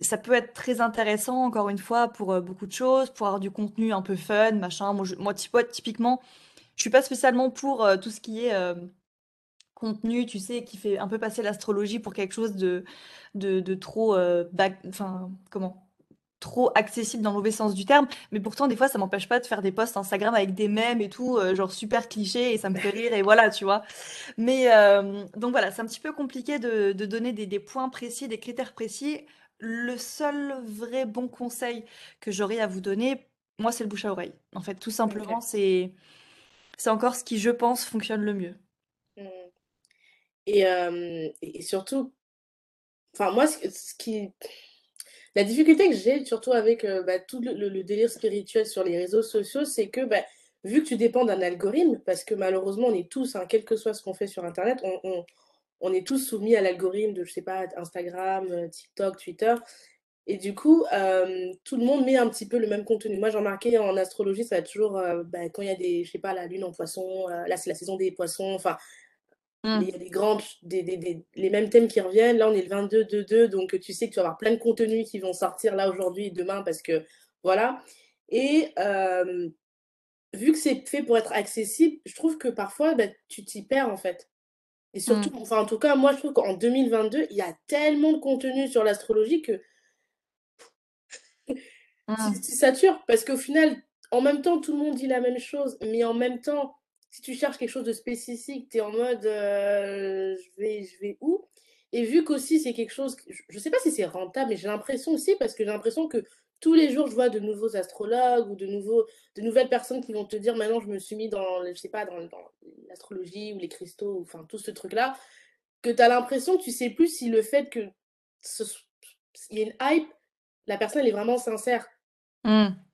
ça peut être très intéressant, encore une fois, pour euh, beaucoup de choses, pour avoir du contenu un peu fun, machin. Moi, je- typiquement, je suis pas spécialement pour euh, tout ce qui est euh, contenu, tu sais, qui fait un peu passer l'astrologie pour quelque chose de, de, de trop, enfin, comment? trop accessible dans le mauvais sens du terme, mais pourtant des fois ça m'empêche pas de faire des posts Instagram avec des mèmes et tout, genre super cliché et ça me fait rire et voilà, tu vois. Mais donc voilà, c'est un petit peu compliqué de, donner des points précis, des critères précis. Le seul vrai bon conseil que j'aurais à vous donner, moi, c'est le bouche à oreille. En fait, tout simplement, OK. c'est c'est encore ce qui, je pense, fonctionne le mieux. Mmh et surtout, enfin moi ce ce qui La difficulté que j'ai surtout avec, bah, tout le le le délire spirituel sur les réseaux sociaux, c'est que, bah, vu que tu dépends d'un algorithme, parce que malheureusement on est tous, hein, quel que soit ce qu'on fait sur internet, on on on est tous soumis à l'algorithme de, je sais pas, Instagram, heu, TikTok, Twitter et du coup, hem, tout le monde met un petit peu le même contenu. Moi j'ai remarqué en astrologie, ça va toujours, heu, bah, quand il y a des je sais pas, la lune en poisson, là c'est la saison des poissons, enfin Mmh. il y a des grandes des des des les mêmes thèmes qui reviennent. Là, on est le 22/2/2 donc tu sais que tu vas avoir plein de contenus qui vont sortir là aujourd'hui et demain parce que voilà et vu que c'est fait pour être accessible, je trouve que parfois, bah, tu t'y perds en fait et surtout Mmh. enfin en tout cas moi je trouve qu'en 2022, il y a tellement de contenu sur l'astrologie que tu Mmh. tu satures parce qu'au final, en même temps, tout le monde dit la même chose, mais en même temps, si tu cherches quelque chose de spécifique, tu es en mode, je vais je vais où? Et vu qu'aussi c'est quelque chose que je je sais pas si c'est rentable, mais j'ai l'impression aussi parce que j'ai l'impression que tous les jours je vois de nouveaux astrologues ou de nouveaux de nouvelles personnes qui vont te dire: «Maintenant je me suis mis dans je sais pas, dans l'astrologie ou les cristaux», ou enfin tout ce truc-là, que tu as l'impression que tu sais plus si le fait que ce s il y ait une hype, la personne elle est vraiment sincère. Mmh.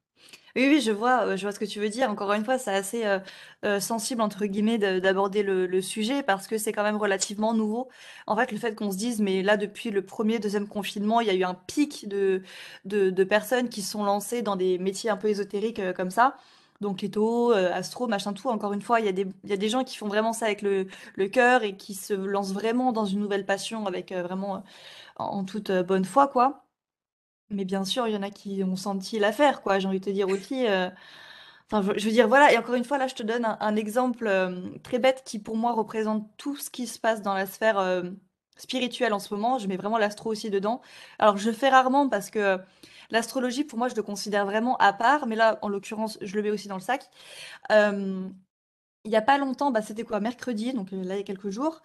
Oui, oui, je vois, heu, je vois ce que tu veux dire. Encore une fois, c'est assez, heu heu, «sensible» entre guillemets de d'aborder le le sujet parce que c'est quand même relativement nouveau. En fait, le fait qu'on se dise: «Mais là, depuis le 1er-2e confinement, il y a eu un pic de de de personnes qui se sont lancées dans des métiers un peu ésotériques, comme ça». Donc litho, heu, astro, machin, tout. Encore une fois, il y a des il y a des gens qui font vraiment ça avec le le cœur et qui se lancent vraiment dans une nouvelle passion avec, vraiment, en toute, bonne foi, quoi. Mais bien sûr, il y en a qui ont senti l'affaire, quoi, j'ai envie de te dire aussi, heu, enfin, je veux dire, voilà et encore une fois, là, je te donne un exemple, hem, très bête qui, pour moi, représente tout ce qui se passe dans la sphère, hem, spirituelle en ce moment. Je mets vraiment l'astro aussi dedans. Alors, je fais rarement parce que l'astrologie, pour moi, je le considère vraiment à part, mais là, en l'occurrence, je le mets aussi dans le sac. Il y a pas longtemps, bah, c'était quoi? Mercredi, donc là, il y a quelques jours,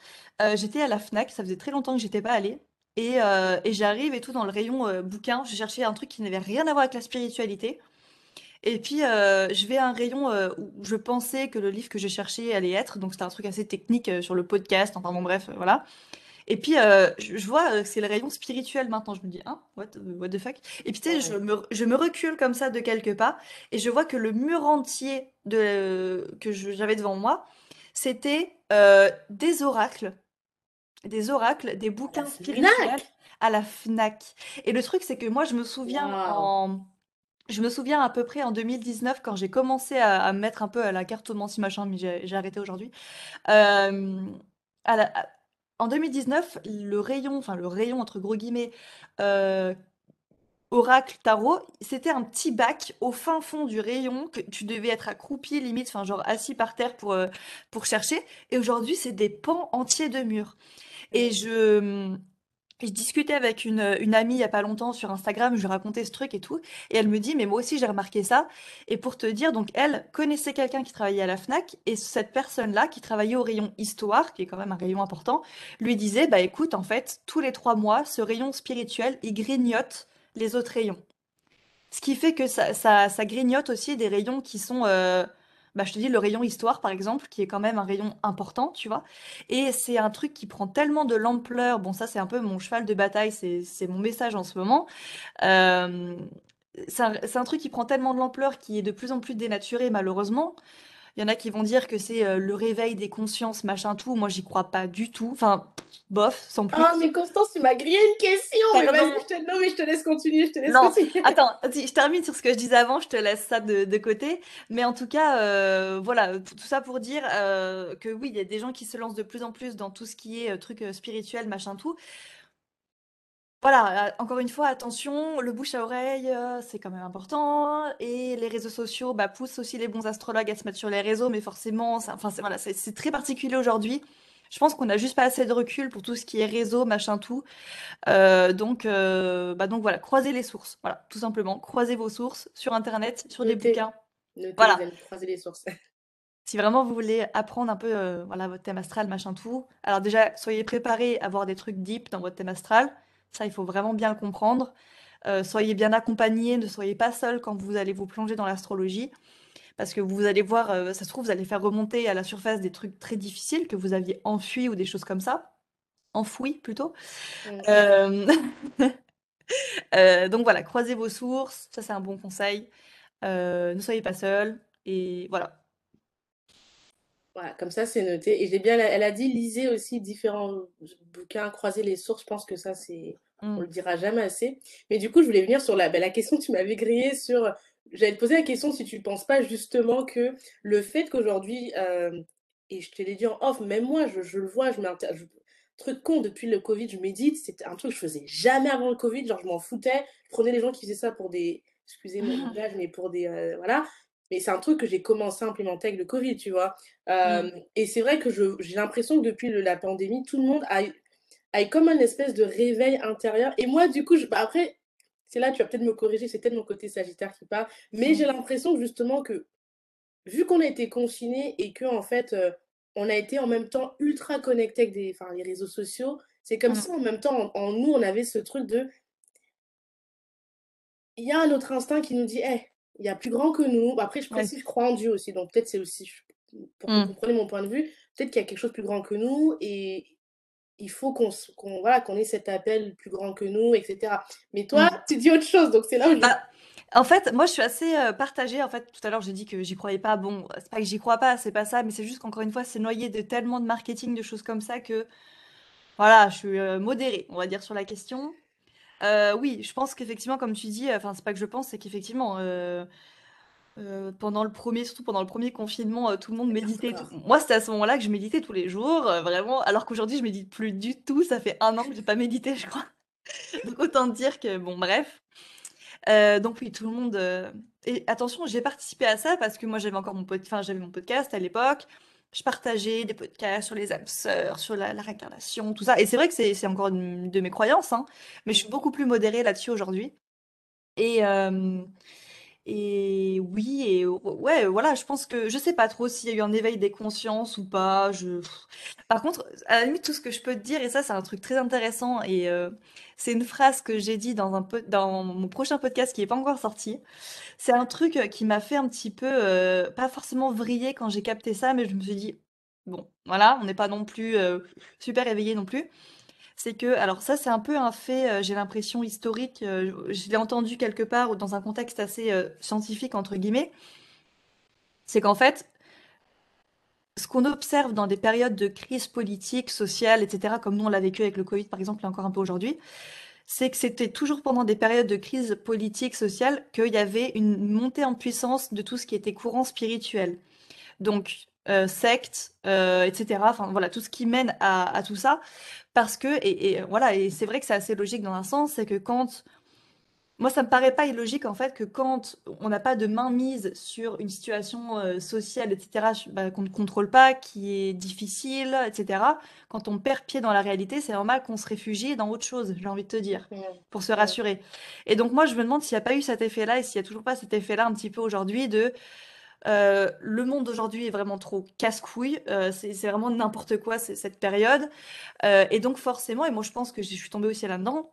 j'étais à la Fnac, ça faisait très longtemps que j'étais pas allée et heu et j'arrive et tout dans le rayon, heu, bouquins. Je cherchais un truc qui n'avait rien à voir avec la spiritualité et puis, heu, je vais à un rayon, heu, où je pensais que le livre que je cherchais allait être, donc c'était un truc assez technique, sur le podcast, enfin bon bref, voilà et puis, je je vois, que c'est le rayon spirituel maintenant. Je me dis: «Hein? What, the fuck?» et puis tu sais, je me r je me recule comme ça de quelques pas et je vois que le mur entier de que j'avais devant moi, c'était, des oracles des oracles, des la bouquins spirituels Fnac? à la Fnac et le truc, c'est que moi, je me souviens en je me souviens à peu près en 2019 quand j'ai commencé à à me mettre un peu à la cartomancie, machin, mais j'ai arrêté aujourd'hui. A en 2019, le rayon, enfin le «rayon» entre gros guillemets, heu, oracle, tarot, c'était un petit bac au fin fond du rayon que tu devais être accroupi limite, enfin genre assis par terre pour, heu, pour chercher et aujourd'hui, c'est des pans entiers de murs et Mmh. je, discutais avec une, amie il y a pas longtemps sur Instagram, je lui racontais ce truc et tout et elle me dit: «Mais moi aussi j'ai remarqué ça» et pour te dire, donc elle connaissait quelqu'un qui travaillait à la Fnac et cette personne-là, qui travaillait au rayon histoire, qui est quand même un rayon important, lui disait: «Bah, écoute, en fait, tous les 3 mois, ce rayon spirituel, il grignote les autres rayons». Ce qui fait que ça ça grignote aussi des rayons qui sont, heu, bah, je te dis le rayon histoire, par exemple, qui est quand même un rayon important, tu vois? Et c'est un truc qui prend tellement de l'ampleur, bon ça, c'est un peu mon cheval de bataille, c'est mon message en ce moment. Hem, c'est un un truc qui prend tellement de l'ampleur, qui est de plus en plus dénaturé malheureusement. Il y en a qui vont dire que c'est, heu, le réveil des consciences, machin tout. Moi, j'y crois pas du tout. Enfin, bof, sans plus. Oh mais Constance, tu m'as grillé une question! Mais vas-y, Pardon. je te non mais je te laisse continuer, je te laisse Non, continuer. attends, si je termine sur ce que je disais avant, je te laisse ça de de côté. Mais en tout cas, heu, voilà, tout ça pour dire, heu, que oui, il y a des gens qui se lancent de plus en plus dans tout ce qui est, heu, spirituels, machin tout. Voilà, heu, encore une fois, attention, le bouche à oreille, heu, c'est quand même important et les réseaux sociaux, bah, poussent aussi les bons astrologues à se mettre sur les réseaux, mais forcément, ça enfin, c'est voilà, c'est c'est très particulier aujourd'hui. Je pense qu'on a juste pas assez de recul pour tout ce qui est réseau, machin tout. Heu, donc heu, bah, donc voilà, croisez les sources, voilà, tout simplement. Croisez vos sources sur internet, sur des Notez, bouquins. notez les Voilà. croisez les sources. Si vraiment vous voulez apprendre un peu, heu, voilà, votre thème astral, machin tout, alors déjà, soyez préparés à voir des trucs deep dans votre thème astral. Ça, il faut vraiment bien le comprendre. Heu, soyez bien accompagnés, ne soyez pas seuls quand vous allez vous plonger dans l'astrologie. Parce que vous allez voir, heu, ça se trouve, vous allez faire remonter à la surface des trucs très difficiles que vous aviez enfuis ou des choses comme ça. Enfouis plutôt. Mmh. Heu, donc voilà, croisez vos sources, ça c'est un bon conseil. Ne soyez pas seuls et voilà. Voilà, comme ça, c'est noté et j'ai bien elle a dit: «Lisez aussi différents bouquins, croisez les sources». Je pense que ça, c'est on le Mmh. dira jamais assez. Mais du coup, je voulais venir sur la, bah, la question que tu m'avais grillée sur j'allais te poser la question si tu penses pas justement que le fait qu'aujourd'hui, et je te l'ai dit en off, même moi, je, je le vois, je m'inter... je- Truc con, depuis le Covid, je médite, c'était un truc que je faisais jamais avant le Covid, genre je m'en foutais, je prenais les gens qui faisaient ça pour des, excusez mon langage, mais pour des, euh, voilà, mais c'est un truc que j'ai commencé à implémenter avec le Covid, tu vois. Euh, Mm, et c'est vrai que j'ai l'impression que depuis le- la pandémie, tout le monde a, eu- a eu comme un espèce de réveil intérieur. Et moi, du coup, je, bah après, c'est là, tu vas peut-être me corriger, c'est peut-être mon côté sagittaire qui parle, mais j'ai mm, l'impression justement que vu qu'on a été confinés et que en fait, euh, on a été en même temps ultra connectés avec des, les réseaux sociaux, c'est comme mm. si en même temps, en, en nous, on avait ce truc de, il y a un autre instinct qui nous dit, hey, il y a plus grand que nous. Après, je Ouais. précise, je crois en Dieu aussi, donc peut-être c'est aussi, pour que vous Mm. compreniez mon point de vue, peut-être qu'il y a quelque chose de plus grand que nous et il faut qu'on voilà, qu'on ait cet appel plus grand que nous, etc. Mais toi, Mm. tu dis autre chose, donc c'est là où je... Bah, en fait, moi, je suis assez euh, partagée. En fait, tout à l'heure, j'ai dit que j'y croyais pas. Bon, c'est pas que j'y crois pas, c'est pas ça, mais c'est juste qu'encore une fois, c'est noyé de tellement de marketing, de choses comme ça que, voilà, je suis euh, modérée, on va dire, sur la question. Euh, oui, je pense qu'effectivement, comme tu dis, enfin, c'est pas que je pense, c'est qu'effectivement, euh, pendant le premier, surtout pendant le premier confinement, euh, tout le monde méditait. tout-. Moi, c'était à ce moment-là que je méditais tous les jours, euh, vraiment. Alors qu'aujourd'hui, je médite plus du tout. Ça fait un an que j'ai pas médité, je crois. Donc autant dire que, bon, bref. Donc oui, tout le monde. Et attention, j'ai participé à ça parce que moi j'avais encore mon pod... enfin, j'avais mon podcast à l'époque. Je partageais des podcasts sur les âmes sœurs, sur la, la réincarnation, tout ça. Et c'est vrai que c'est c'est encore une de mes croyances, hein, mais je suis beaucoup plus modérée là-dessus aujourd'hui. Et, et oui, et ouais, voilà, je pense que je sais pas trop s'il y a eu un éveil des consciences ou pas. Je... Par contre, à la limite, tout ce que je peux te dire, et ça, c'est un truc très intéressant, et euh, c'est une phrase que j'ai dit dans un dans mon prochain podcast qui est pas encore sorti. C'est un truc euh, qui m'a fait un petit peu, euh, pas forcément vriller quand j'ai capté ça, mais je me suis dit, bon, voilà, on n'est pas non plus super éveillé non plus. C'est que, alors ça, c'est un peu un fait, euh, j'ai l'impression historique, euh, je l'ai entendu quelque part ou dans un contexte assez euh, scientifique, entre guillemets, c'est qu'en fait, ce qu'on observe dans des périodes de crise politique, sociale, etc., comme nous on l'a vécu avec le Covid par exemple, et encore un peu aujourd'hui, c'est que c'était toujours pendant des périodes de crise politique, sociale, qu'il y avait une montée en puissance de tout ce qui était courant spirituel. Donc, sectes, euh, etc., enfin voilà, tout ce qui mène à, à tout ça. Parce que, et, et voilà, et c'est vrai que c'est assez logique dans un sens, c'est que quand moi, ça me paraît pas illogique en fait que quand on n'a pas de mainmise sur une situation euh, sociale, etc., bah, qu'on ne contrôle pas, qui est difficile, etc., quand on perd pied dans la réalité, c'est normal qu'on se réfugie dans autre chose, j'ai envie de te dire, pour se rassurer. Et donc moi, je me demande s'il n'y a pas eu cet effet-là et s'il n'y a toujours pas cet effet-là un petit peu aujourd'hui de euh, le monde d'aujourd'hui est vraiment trop casse-couille, euh, c'est vraiment n'importe quoi cette période. Euh, et donc forcément, et moi je pense que je suis tombée aussi là-dedans,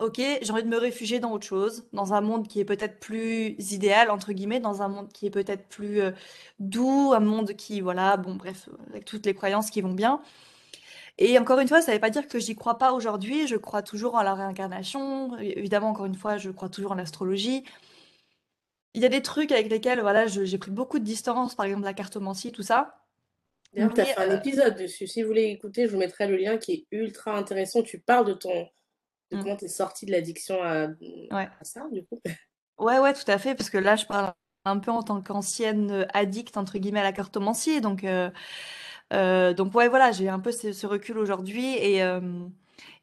Ok, j'ai envie de me réfugier dans autre chose, dans un monde qui est peut-être plus idéal, entre guillemets, dans un monde qui est peut-être plus doux, un monde qui, voilà, bon, bref, avec toutes les croyances qui vont bien. Et encore une fois, ça ne veut pas dire que j'y crois pas aujourd'hui, je crois toujours en la réincarnation, évidemment, encore une fois, je crois toujours en l'astrologie. Il y a des trucs avec lesquels, voilà, j'ai pris beaucoup de distance, par exemple la cartomancie, tout ça. D'ailleurs, tu as fait un euh, épisode dessus. Si vous voulez écouter, je vous mettrai le lien qui est ultra intéressant. Tu parles de ton, de hmm, comment tu es sorti de l'addiction à, ouais. à ça, du coup. Ouais, ouais, tout à fait, parce que là, je parle un peu en tant qu'ancienne euh, addict, entre guillemets, à la cartomancie, donc... euh, Euh, donc ouais, voilà, j'ai un peu ce, ce recul aujourd'hui et,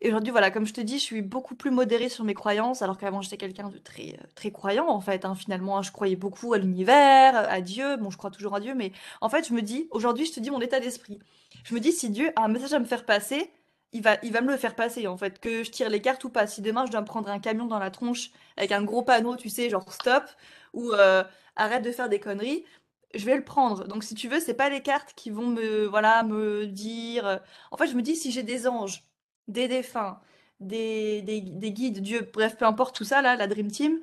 et aujourd'hui, voilà, comme je te dis, je suis beaucoup plus modérée sur mes croyances, alors qu'avant j'étais quelqu'un de très euh, très croyant en fait. hein. Finalement, je croyais beaucoup à l'univers, à Dieu. Bon, je crois toujours à Dieu, mais en fait, je me dis, aujourd'hui, je te dis mon état d'esprit. Je me dis, si Dieu a un message à me faire passer, il va, il va me le faire passer en fait, que je tire les cartes ou pas. Si demain je dois me prendre un camion dans la tronche avec un gros panneau, tu sais, genre stop ou euh, arrête de faire des conneries je vais le prendre. Donc, si tu veux, c'est pas les cartes qui vont me, voilà, me dire. euh, En fait, je me dis, si j'ai des anges, des défunts, des, des, des guides, Dieu, bref, peu importe tout ça, là, la Dream Team,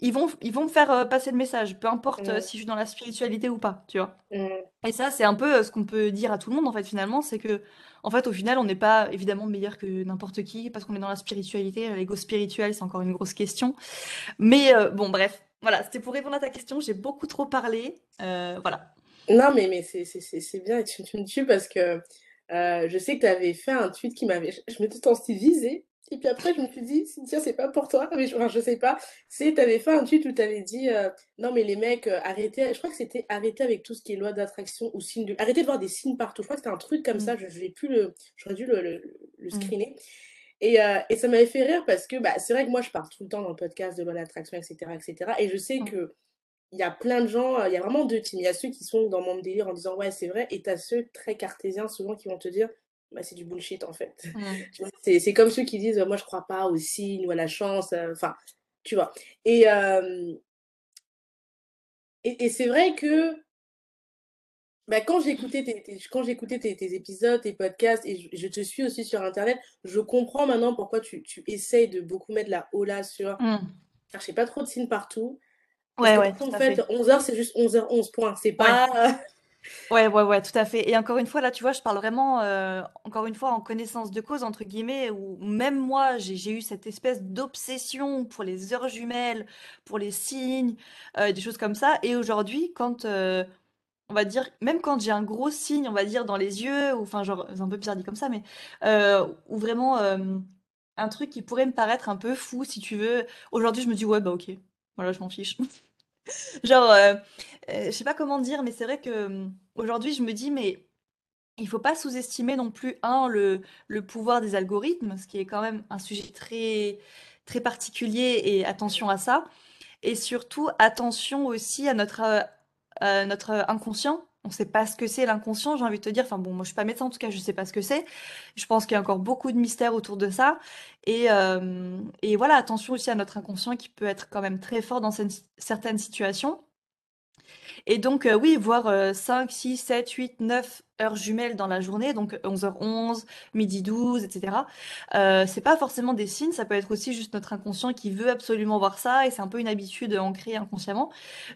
ils vont, ils vont me faire euh, passer le message, peu importe euh, si je suis dans la spiritualité ou pas, tu vois. Et ça, c'est un peu euh, ce qu'on peut dire à tout le monde, en fait, finalement, c'est que, en fait, au final, on n'est pas évidemment meilleur que n'importe qui parce qu'on est dans la spiritualité. L'ego spirituel, c'est encore une grosse question. Mais bon, bref, voilà, c'était pour répondre à ta question. J'ai beaucoup trop parlé. Voilà. Non, mais, mais c'est c'est- c'est- c'est bien tu, tu me tues parce que euh, je sais que tu avais fait un tweet qui m'avait. Je, m'étais sentie visée Et puis après, je me suis dit, Cynthia, c'est pas pour toi. Mais je, enfin, je sais pas. C'est, t'avais fait un tweet où t'avais dit, euh, non, mais les mecs, euh, arrêtez. Je crois que c'était arrêtez avec tout ce qui est loi d'attraction ou signe de. Arrêtez de voir des signes partout. Je crois que c'était un truc comme Mm. ça. Je, je plus le. J'aurais dû le, le, le Mm. screener. Et, euh, et ça m'avait fait rire parce que bah, c'est vrai que moi, je parle tout le temps dans le podcast de loi d'attraction, etc., etc. Et je sais Mm. que il y a plein de gens, euh, il y a vraiment deux teams. Il y a ceux qui sont dans mon délire en disant ouais, c'est vrai, et t'as ceux très cartésiens souvent qui vont te dire bah, c'est du bullshit en fait. Mm. Tu c'est comme ceux qui disent moi je crois pas aux signes ou à la chance, euh, enfin, tu vois. Et, euh, et, et c'est vrai que bah, quand j'écoutais tes, tes- quand j'écoutais tes, tes épisodes, tes podcasts, et je, je te suis aussi sur Internet, je comprends maintenant pourquoi tu, tu essayes de beaucoup mettre la hola sur Mm. cherchez pas trop de signes partout. Ouais, ouais, en à fait, fait. 11h, c'est juste 11h11, point. C'est pas. Ouais, ouais, ouais, tout à fait. Et encore une fois, là, tu vois, je parle vraiment, euh, encore une fois, en connaissance de cause, entre guillemets, où même moi, j'ai, eu cette espèce d'obsession pour les heures jumelles, pour les signes, euh, des choses comme ça. Et aujourd'hui, quand, euh, on va dire, même quand j'ai un gros signe, on va dire, dans les yeux, ou enfin, genre, c'est un peu bizarre dit comme ça, mais, ou vraiment, un truc qui pourrait me paraître un peu fou, si tu veux. Aujourd'hui, je me dis, ouais, bah, ok. Voilà, je m'en fiche. Genre, euh, euh, je sais pas comment dire, mais c'est vrai que hum, aujourd'hui, je me dis, mais il faut pas sous-estimer non plus, un, le, le pouvoir des algorithmes, ce qui est quand même un sujet très, très particulier, et attention à ça. Et surtout, attention aussi à notre, euh, à notre inconscient. On ne sait pas ce que c'est l'inconscient, j'ai envie de te dire. Enfin bon, moi je suis pas médecin, en tout cas, je sais pas ce que c'est. Je pense qu'il y a encore beaucoup de mystères autour de ça. Et, euh, voilà, attention aussi à notre inconscient qui peut être quand même très fort dans certaines situations. Et donc, euh, oui, voir euh, 5, 6, 7, 8, 9 heures jumelles dans la journée, donc 11h11, midi 12, etc. Euh, c'est pas forcément des signes, ça peut être aussi juste notre inconscient qui veut absolument voir ça, et c'est un peu une habitude ancrée inconsciemment.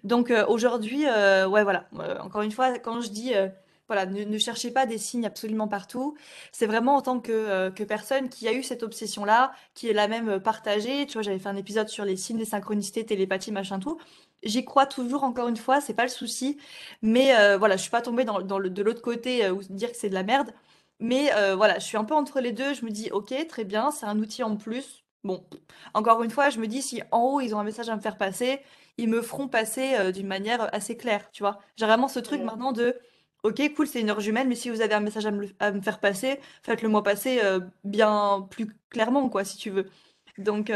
Donc euh, aujourd'hui, euh, ouais, voilà, Euh, encore une fois, quand je dis, voilà, ne, cherchez pas des signes absolument partout, c'est vraiment en tant que, que personne qui a eu cette obsession-là, qui est la même partagée. Tu vois, j'avais fait un épisode sur les signes, les synchronicités, télépathie, machin, tout. J'y crois toujours, encore une fois, c'est pas le souci. Mais euh, voilà, je suis pas tombée dans, dans le, de l'autre côté euh, où dire que c'est de la merde. Mais euh, voilà, je suis un peu entre les deux. Je me dis, ok, très bien, c'est un outil en plus. Bon, encore une fois, je me dis, si en haut, ils ont un message à me faire passer, ils me feront passer euh, d'une manière assez claire, tu vois. J'ai vraiment ce truc maintenant de, ok, cool, c'est une heure jumelle, mais si vous avez un message à me, le- à me faire passer, faites-le moi passer euh, bien plus clairement, quoi, si tu veux. Donc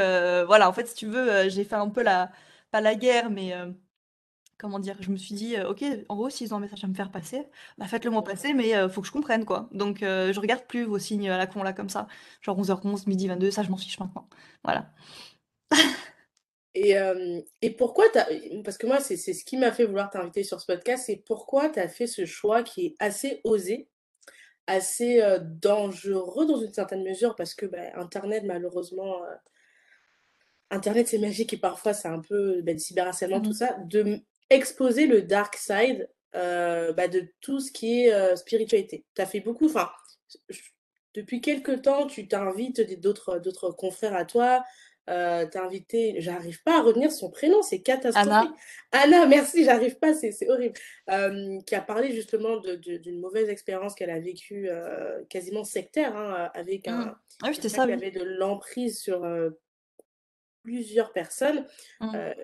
voilà, en fait, si tu veux, j'ai fait un peu la, pas la guerre, mais euh, comment dire, je me suis dit, ok, en gros, s'ils ont un message à me faire passer, bah faites-le moi passer, mais euh, faut que je comprenne, quoi. Donc euh, je regarde plus vos signes à la con, là, comme ça. Genre 11h11, midi 22, ça, je m'en fiche maintenant. Voilà. Et, et pourquoi t'as... Parce que moi, c'est ce qui m'a fait vouloir t'inviter sur ce podcast, c'est pourquoi tu as fait ce choix qui est assez osé, assez dangereux dans une certaine mesure, parce que bah, Internet, malheureusement, Internet, c'est magique et parfois c'est un peu bah, cyberharcèlement, tout Mhm. ça, de exposer le dark side euh, bah, de tout ce qui est euh, spiritualité. Tu as fait beaucoup, enfin, depuis quelques temps, tu t'invites d'autres d'autres confrères à toi, euh, t'as invité, j'arrive pas à retenir son prénom, c'est catastrophique. Anna, Anna, merci, j'arrive pas, c'est horrible. Euh, qui a parlé justement d'une mauvaise expérience qu'elle a vécue, euh, quasiment sectaire, hein, avec un Ah oui, c'était quelqu'un ça, qui oui. avait de l'emprise sur plusieurs personnes. Euh,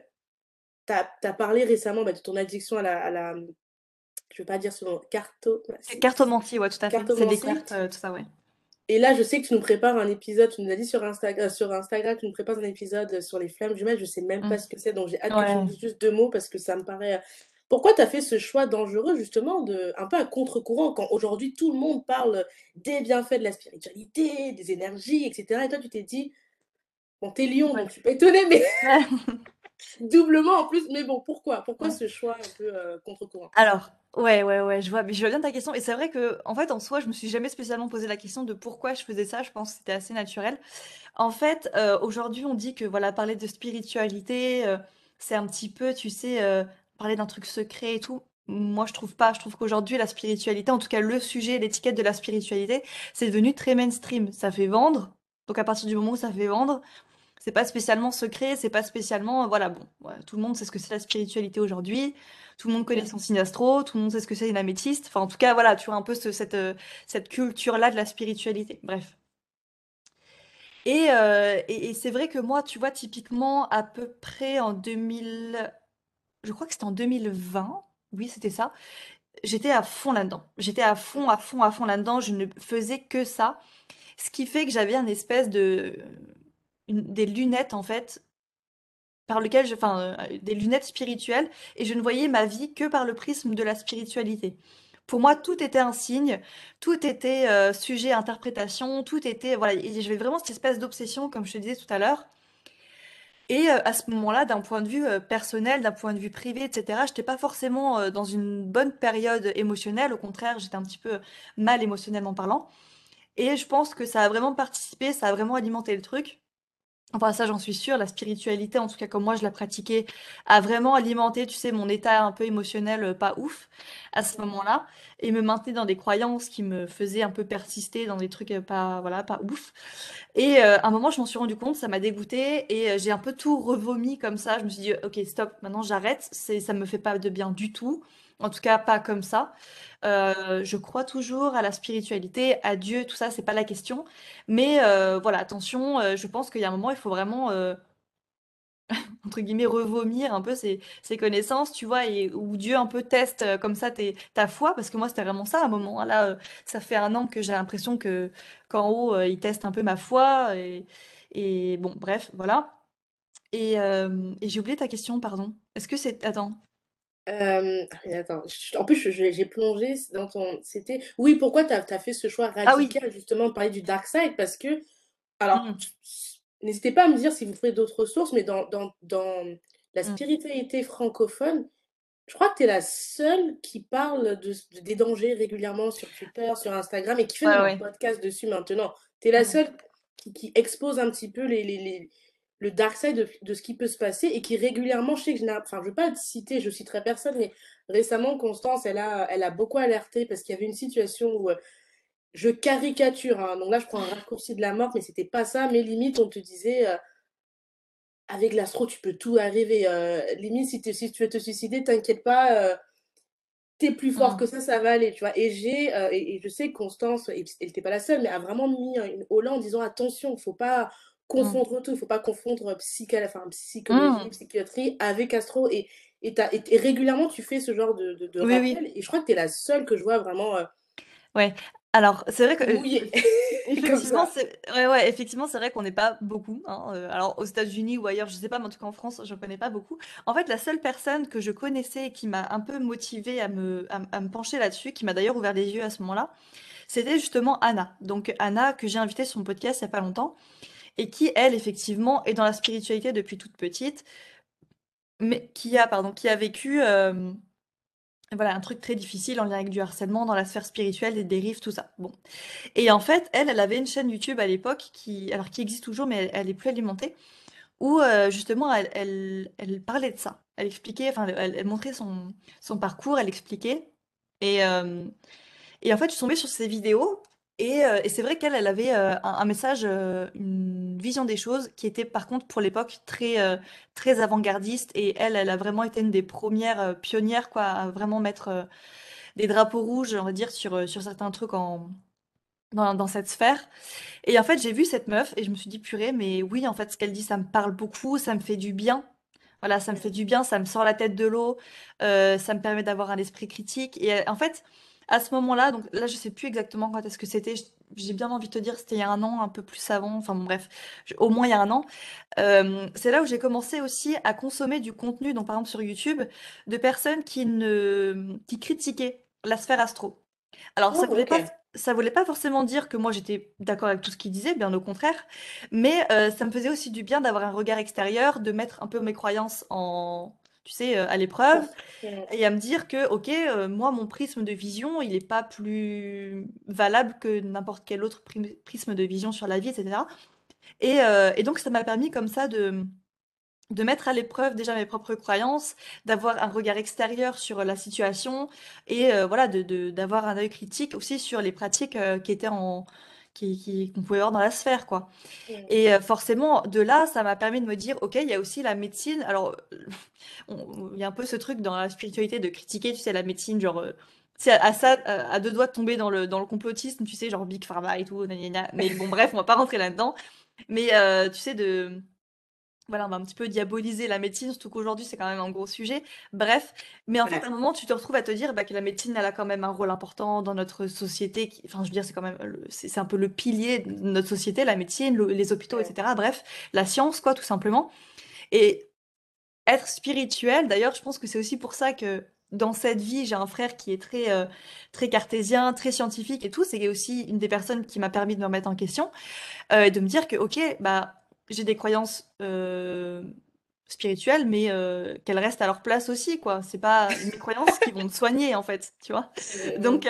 t'as, t'as parlé récemment bah, de ton addiction à la, à la, je veux pas dire ce mot, C'est cartomancie. ouais, tout à fait. C'est des cartes, euh, tout ça, ouais. Et là, je sais que tu nous prépares un épisode, tu nous as dit sur Instagram, sur Instagram, tu nous prépares un épisode sur les flammes jumelles, je sais même pas Mhm. ce que c'est, donc j'ai hâte que tu Ouais. nous dises juste deux mots parce que ça me paraît... Pourquoi tu as fait ce choix dangereux, justement, de, un peu à contre-courant, quand aujourd'hui tout le monde parle des bienfaits de la spiritualité, des énergies, etc. Et toi, tu t'es dit, bon, t'es lion, donc je suis pas étonnée, mais doublement en plus. Mais bon, pourquoi? Pourquoi Ouais. ce choix un peu euh, contre-courant? Alors, ouais, ouais, ouais, je vois, mais je vois bien ta question. Et c'est vrai que, en fait, en soi, je me suis jamais spécialement posé la question de pourquoi je faisais ça. Je pense que c'était assez naturel. En fait, euh, aujourd'hui, on dit que, voilà, parler de spiritualité, euh, c'est un petit peu, tu sais, parler d'un truc secret et tout. Moi, je trouve pas. Je trouve qu'aujourd'hui, la spiritualité, en tout cas, le sujet, l'étiquette de la spiritualité, c'est devenu très mainstream. Ça fait vendre. Donc, à partir du moment où ça fait vendre, c'est pas spécialement secret, c'est pas spécialement, voilà, bon, tout le monde sait ce que c'est la spiritualité aujourd'hui, tout le monde connaît son signe astro, tout le monde sait ce que c'est une améthyste, enfin, en tout cas, voilà, tu vois un peu ce- cette, euh, cette culture-là de la spiritualité. Bref. Et, et, c'est vrai que moi, tu vois, typiquement, à peu près en 2000, je crois que c'était en 2020, oui, c'était ça, j'étais à fond là-dedans. J'étais à fond, à fond, à fond là-dedans, je ne faisais que ça. Ce qui fait que j'avais un espèce de... des lunettes, en fait, par lequel je, enfin, euh, des lunettes spirituelles, et je ne voyais ma vie que par le prisme de la spiritualité. Pour moi, tout était un signe, tout était euh, sujet à interprétation, tout était, voilà, et j'avais vraiment cette espèce d'obsession, comme je te disais tout à l'heure. Et euh, à ce moment-là, d'un point de vue personnel, d'un point de vue privé, etc., je n'étais pas forcément dans une bonne période émotionnelle. Au contraire, j'étais un petit peu mal émotionnellement parlant. Et je pense que ça a vraiment participé, ça a vraiment alimenté le truc. Enfin, ça, j'en suis sûre. La spiritualité, en tout cas, comme moi, je la pratiquais, a vraiment alimenté, tu sais, mon état un peu émotionnel euh, pas ouf à ce moment-là, et me maintenait dans des croyances qui me faisaient un peu persister dans des trucs euh, pas, voilà, pas ouf. Et euh, à un moment, je m'en suis rendu compte, ça m'a dégoûté, et j'ai un peu tout revomi comme ça. Je me suis dit, ok, stop, maintenant j'arrête. C'est, ça me fait pas de bien du tout. En tout cas, pas comme ça. Euh, je crois toujours à la spiritualité, à Dieu, tout ça, c'est pas la question. Mais euh, voilà, attention, euh, je pense qu'il y a un moment, il faut vraiment, entre guillemets, revomir un peu ses, connaissances, tu vois, et où Dieu un peu teste comme ça ta foi, parce que moi, c'était vraiment ça à un moment. Hein. Là, ça fait un an que j'ai l'impression que qu'en haut, il teste un peu ma foi. Et, et bon, bref, voilà. Et, et j'ai oublié ta question, pardon. Est-ce que c'est... Attends. Attends, en plus, j'ai plongé dans ton. C'était. Oui, pourquoi tu as, fait ce choix ah radical, justement, de parler du dark side? Parce que. Alors, mmh. n'hésitez pas à me dire si vous ferez d'autres sources, mais dans, dans, dans la mmh. spiritualité francophone, je crois que tu es la seule qui parle de, des dangers régulièrement sur Twitter, sur Instagram et qui fait un podcast dessus maintenant. Tu es la mmh. seule qui, qui, expose un petit peu les, les le dark side de, ce qui peut se passer et qui régulièrement, je sais que je enfin, je veux pas citer, je citerai personne, mais récemment, Constance, elle a, elle a beaucoup alerté parce qu'il y avait une situation où euh, je caricature, hein. donc là, je prends un raccourci de la mort, mais c'était pas ça, mais limite, on te disait, euh, avec l'astro, tu peux tout arriver, euh, limite, si, si, tu veux te suicider, t'inquiète pas, t'es plus fort mmh. que ça, ça va aller, tu vois. Et j'ai, et, je sais que Constance, elle n'était pas la seule, mais a vraiment mis une haut en disant attention, faut pas, Mmh. confondre tout. Il ne faut pas confondre psychologie, enfin, psychologie, mmh. psychiatrie avec astro. Et, et, et, régulièrement, tu fais ce genre de, de, rappel. Et je crois que tu es la seule que je vois vraiment. Euh, ouais. Alors, c'est vrai que. effectivement, c'est ouais, ouais, effectivement, c'est vrai qu'on n'est pas beaucoup. Hein, euh, alors, aux États-Unis ou ailleurs, je sais pas, mais en tout cas en France, je ne connais pas beaucoup. En fait, la seule personne que je connaissais et qui m'a un peu motivée à me, à, me pencher là-dessus, qui m'a d'ailleurs ouvert les yeux à ce moment-là, c'était justement Anna. Donc, Anna, que j'ai invitée sur mon podcast il n'y a pas longtemps et qui, elle, effectivement, est dans la spiritualité depuis toute petite, mais qui a, pardon, qui a vécu voilà, un truc très difficile en lien avec du harcèlement dans la sphère spirituelle, des dérives, tout ça. Bon. Et en fait, elle, elle avait une chaîne YouTube à l'époque, qui, alors qui existe toujours, mais elle, est plus alimentée, où justement, elle, elle, parlait de ça. Elle expliquait, enfin, elle, montrait son, son parcours, elle expliquait. Et, et en fait, je suis tombée sur ces vidéos euh, et, c'est vrai qu'elle, elle avait euh, un, message, euh, une vision des choses qui était par contre pour l'époque très, très avant-gardiste. Et elle, elle a vraiment été une des premières pionnières quoi, à vraiment mettre des drapeaux rouges, on va dire, sur, sur certains trucs en, dans cette sphère. Et en fait, j'ai vu cette meuf et je me suis dit, purée, mais oui, en fait, ce qu'elle dit, ça me parle beaucoup, ça me fait du bien. Voilà, ça me fait du bien, ça me sort la tête de l'eau, ça me permet d'avoir un esprit critique. Et en fait, à ce moment-là, donc là, je sais plus exactement quand est-ce que c'était. J'ai bien envie de te dire, c'était il y a un an, un peu plus avant. Enfin bon, bref, au moins il y a un an. Euh, c'est là où j'ai commencé aussi à consommer du contenu, donc par exemple sur YouTube, de personnes qui ne qui critiquaient la sphère astro. Alors ça oh, voulait pas ça voulait pas forcément dire que moi j'étais d'accord avec tout ce qu'ils disaient, bien au contraire, mais euh, ça me faisait aussi du bien d'avoir un regard extérieur, de mettre un peu mes croyances en tu sais, euh, à l'épreuve, et à me dire que, ok, euh, moi, mon prisme de vision, il n'est pas plus valable que n'importe quel autre prisme de vision sur la vie, etc. Et, euh, et donc, ça m'a permis comme ça de, de mettre à l'épreuve déjà mes propres croyances, d'avoir un regard extérieur sur la situation, et voilà, de, d'avoir un œil critique aussi sur les pratiques qui étaient en qui, qu'on pouvait voir dans la sphère, quoi. Et euh, forcément, de là, ça m'a permis de me dire, ok, il y a aussi la médecine. Alors, il y a un peu ce truc dans la spiritualité de critiquer, tu sais, la médecine, genre, c'est euh, à, ça, à deux doigts de tomber dans le, dans le complotisme, tu sais, genre Big Pharma et tout, mais bon, bref, on va pas rentrer là-dedans. Mais euh, tu sais, de voilà, on va un petit peu diaboliser la médecine, surtout qu'aujourd'hui, c'est quand même un gros sujet. Bref, mais en fait, à un moment, tu te retrouves à te dire bah, que la médecine, elle a quand même un rôle important dans notre société. Enfin, je veux dire, c'est quand même, c'est un peu le pilier de notre société, la médecine, les hôpitaux, etc. Bref, la science, quoi, tout simplement. Et être spirituel, d'ailleurs, je pense que c'est aussi pour ça que dans cette vie, j'ai un frère qui est très, euh, très cartésien, très scientifique et tout. C'est aussi une des personnes qui m'a permis de me remettre en question euh, et de me dire que, ok, bah, j'ai des croyances euh, spirituelles, mais qu'elles restent à leur place aussi, quoi. C'est pas mes croyances qui vont me soigner, en fait, tu vois. Donc,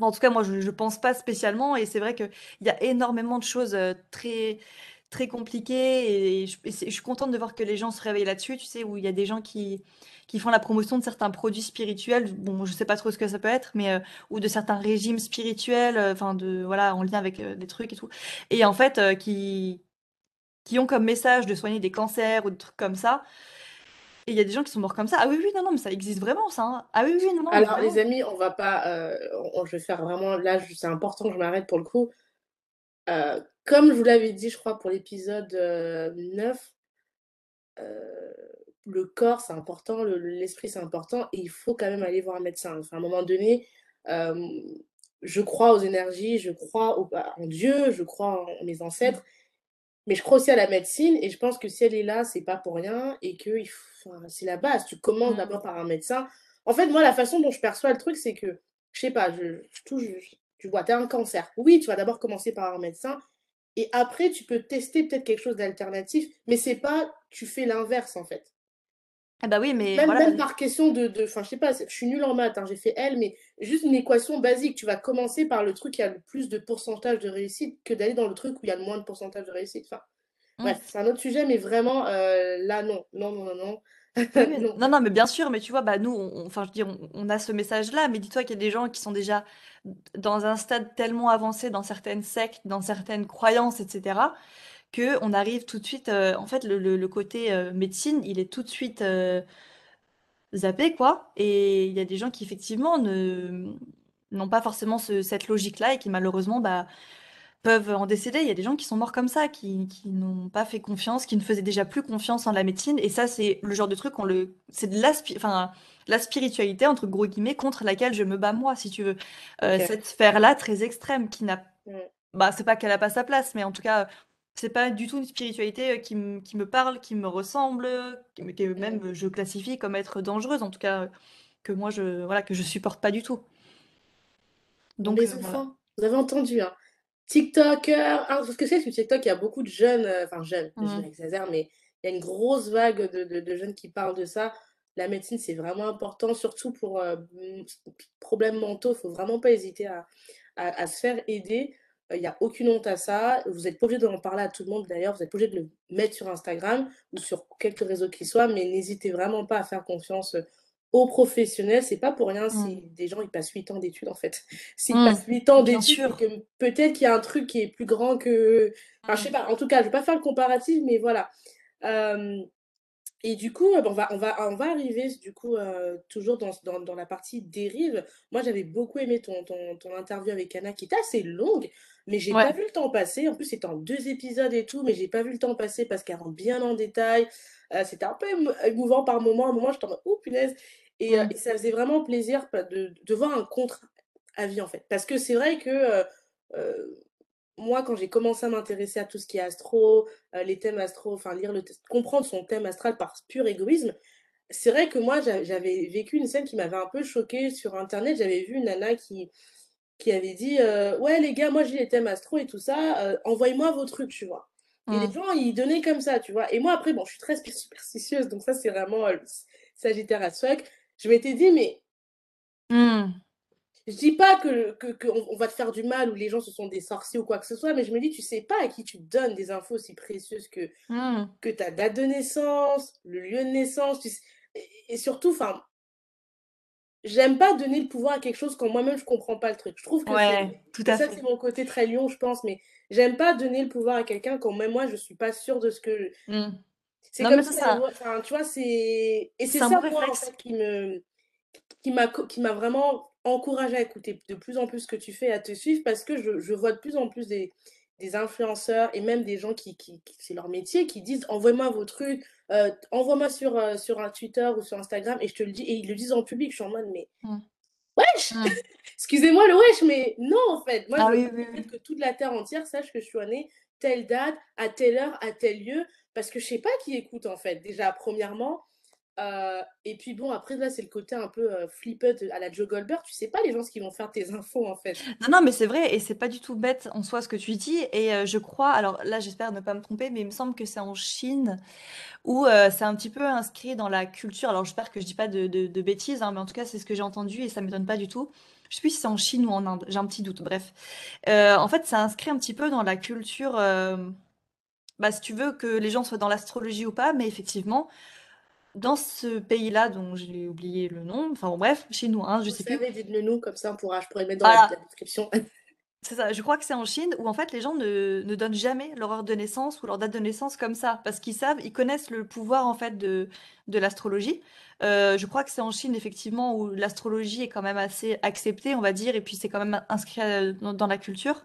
en tout cas, moi, je, je pense pas spécialement, et c'est vrai qu'il y a énormément de choses très très compliquées, et je, je, suis contente de voir que les gens se réveillent là-dessus, tu sais, où il y a des gens qui qui font la promotion de certains produits spirituels. Bon, je sais pas trop ce que ça peut être, mais euh, ou de certains régimes spirituels, euh, enfin de voilà, en lien avec euh, des trucs et tout. Et en fait, qui qui ont comme message de soigner des cancers ou des trucs comme ça. Et il y a des gens qui sont morts comme ça. Ah oui, oui, non, non, mais ça existe vraiment, ça. Hein. Ah oui, oui, non, non. Alors, les amis, on va pas. je vais faire vraiment. Là, c'est important que je m'arrête pour le coup. comme je vous l'avais dit, je crois, pour l'épisode 9, le corps, c'est important, l'esprit, c'est important, et il faut quand même aller voir un médecin. Enfin, à un moment donné, je crois aux énergies, je crois en Dieu, je crois en mes ancêtres, mais je crois aussi à la médecine, et je pense que si elle est là, c'est pas pour rien, et que c'est la base. Tu commences mmh. d'abord par un médecin. En fait, moi, la façon dont je perçois le truc, c'est que, je sais pas, je, touche, tu vois, tu as un cancer. Oui, tu vas d'abord commencer par un médecin, et après, tu peux tester peut-être quelque chose d'alternatif, mais c'est pas, tu fais l'inverse, en fait. Ah bah oui, mais même, même par question de, enfin je sais pas, je suis nulle en maths, hein, j'ai fait L, mais juste une équation basique. Tu vas commencer par le truc qui a le plus de pourcentage de réussite que d'aller dans le truc où il y a le moins de pourcentage de réussite. Enfin, mmh. bref, c'est un autre sujet, mais vraiment euh, là non, non, non, non, non. non. non, mais bien sûr, mais tu vois, bah nous, on, enfin je dire, on, on a ce message-là, mais dis-toi qu'il y a des gens qui sont déjà dans un stade tellement avancé dans certaines sectes, dans certaines croyances, etc que on arrive tout de suite. Euh, en fait, le, côté euh, médecine, il est tout de suite euh, zappé, quoi. Et il y a des gens qui effectivement ne n'ont pas forcément cette logique-là et qui malheureusement bah, peuvent en décéder. Il y a des gens qui sont morts comme ça, qui, n'ont pas fait confiance, qui ne faisaient déjà plus confiance en la médecine. Et ça, c'est le genre de truc, on le, c'est de la, enfin, la spiritualité, entre gros guillemets, contre laquelle je me bats moi, si tu veux. Cette sphère-là, très extrême, qui n'a, bah, c'est pas qu'elle a pas sa place, mais en tout cas, c'est pas du tout une spiritualité qui, qui, me parle, qui me ressemble, que même je classifie comme être dangereuse, en tout cas que moi je voilà que je supporte pas du tout. Donc les enfants, vous avez entendu hein. TikToker, hein, parce que c'est sur TikTok il y a beaucoup de jeunes, enfin jeunes, mmh. j'exagère, mais il y a une grosse vague de, de, jeunes qui parlent de ça. La médecine c'est vraiment important, surtout pour problèmes mentaux, il faut vraiment pas hésiter à, à se faire aider. Il n'y a aucune honte à ça. Vous n'êtes pas obligé d'en parler à tout le monde d'ailleurs. Vous êtes pas obligé de le mettre sur Instagram ou sur quelques réseaux qui soient, mais n'hésitez vraiment pas à faire confiance aux professionnels. C'est pas pour rien si mmh. des gens ils passent 8 ans d'études en fait. S'ils mmh. passent 8 ans d'études, peut-être qu'il y a un truc qui est plus grand que. Enfin, je sais pas. En tout cas, je vais pas faire le comparatif, mais voilà. Et du coup, on va, on va, on va arriver du coup toujours dans, dans, dans, la partie dérive. Moi, j'avais beaucoup aimé ton, ton, ton, interview avec Anna qui était assez longue. Mais j'ai pas vu le temps passer. En plus, c'était en deux épisodes et tout, mais j'ai pas vu le temps passer parce qu'elle rentre bien en détail. Euh, c'était un peu émouvant par moment. À un moment, j'étais en mode, oh punaise. Et, euh, et, ça faisait vraiment plaisir de, de voir un contre-avis, en fait. Parce que c'est vrai que euh, moi, quand j'ai commencé à m'intéresser à tout ce qui est astro, les thèmes astro, enfin, lire le comprendre son thème astral par pur égoïsme, c'est vrai que moi, j'avais vécu une scène qui m'avait un peu choquée sur Internet. J'avais vu une nana qui qui avait dit Ouais, les gars, moi j'ai les thèmes astro et tout ça, envoyez-moi vos trucs, tu vois. Et les mmh. gens, ils donnaient comme ça, tu vois. Et moi, après, bon, je suis très superstitieuse, donc ça, c'est vraiment Sagittaire à fuck. Je m'étais dit, mais. Mmh. Je dis pas que, que, on, va te faire du mal ou les gens ce sont des sorciers ou quoi que ce soit, mais je me dis, tu sais pas à qui tu donnes des infos aussi précieuses que, mmh. que ta date de naissance, le lieu de naissance, et, et, surtout, enfin, j'aime pas donner le pouvoir à quelque chose quand moi-même je comprends pas le truc. Je trouve que tout à ça c'est mon côté très lion, je pense, mais j'aime pas donner le pouvoir à quelqu'un quand même moi je suis pas sûre de ce que. Mmh. C'est comme ça. Enfin, tu vois, c'est et c'est ça moi en fait, qui me qui m'a qui m'a vraiment encouragé à écouter de plus en plus ce que tu fais, à te suivre parce que je, je vois de plus en plus des des influenceurs et même des gens qui, qui, c'est leur métier, qui disent envoie-moi vos trucs, euh, envoie-moi sur, euh, sur un Twitter ou sur Instagram et je te le dis, et ils le disent en public, je suis en mode, mais mmh. wesh mmh. Excusez-moi le wesh, mais non en fait. Moi, ah je veux que toute la terre entière sache que je suis née telle date, à telle heure, à tel lieu, parce que je sais pas qui écoute en fait. Déjà, premièrement, euh, et puis bon, après là, c'est le côté un peu euh, à la Joe Goldberg. Tu sais pas les gens ce qu'ils vont faire tes infos en fait. Non, non, mais c'est vrai et c'est pas du tout bête en soi ce que tu dis. Et euh, je crois, alors là, j'espère ne pas me tromper, mais il me semble que c'est en Chine où euh, c'est un petit peu inscrit dans la culture. Alors j'espère que je dis pas de, bêtises, hein, mais en tout cas, c'est ce que j'ai entendu et ça m'étonne pas du tout. Je sais plus si c'est en Chine ou en Inde, j'ai un petit doute. Bref, en fait, ça inscrit un petit peu dans la culture. bah, si tu veux que les gens soient dans l'astrologie ou pas, mais effectivement dans ce pays-là, dont j'ai oublié le nom, enfin bon, bref, chez nous, hein, je sais plus. dites-le nous, comme ça on pourra, je pourrais le mettre dans la, description. C'est ça, je crois que c'est en Chine où en fait les gens ne, ne, donnent jamais leur heure de naissance ou leur date de naissance comme ça, parce qu'ils savent, ils connaissent le pouvoir en fait de, de l'astrologie. Euh, je crois que c'est en Chine effectivement où l'astrologie est quand même assez acceptée, on va dire, et puis c'est quand même inscrit euh, dans la culture.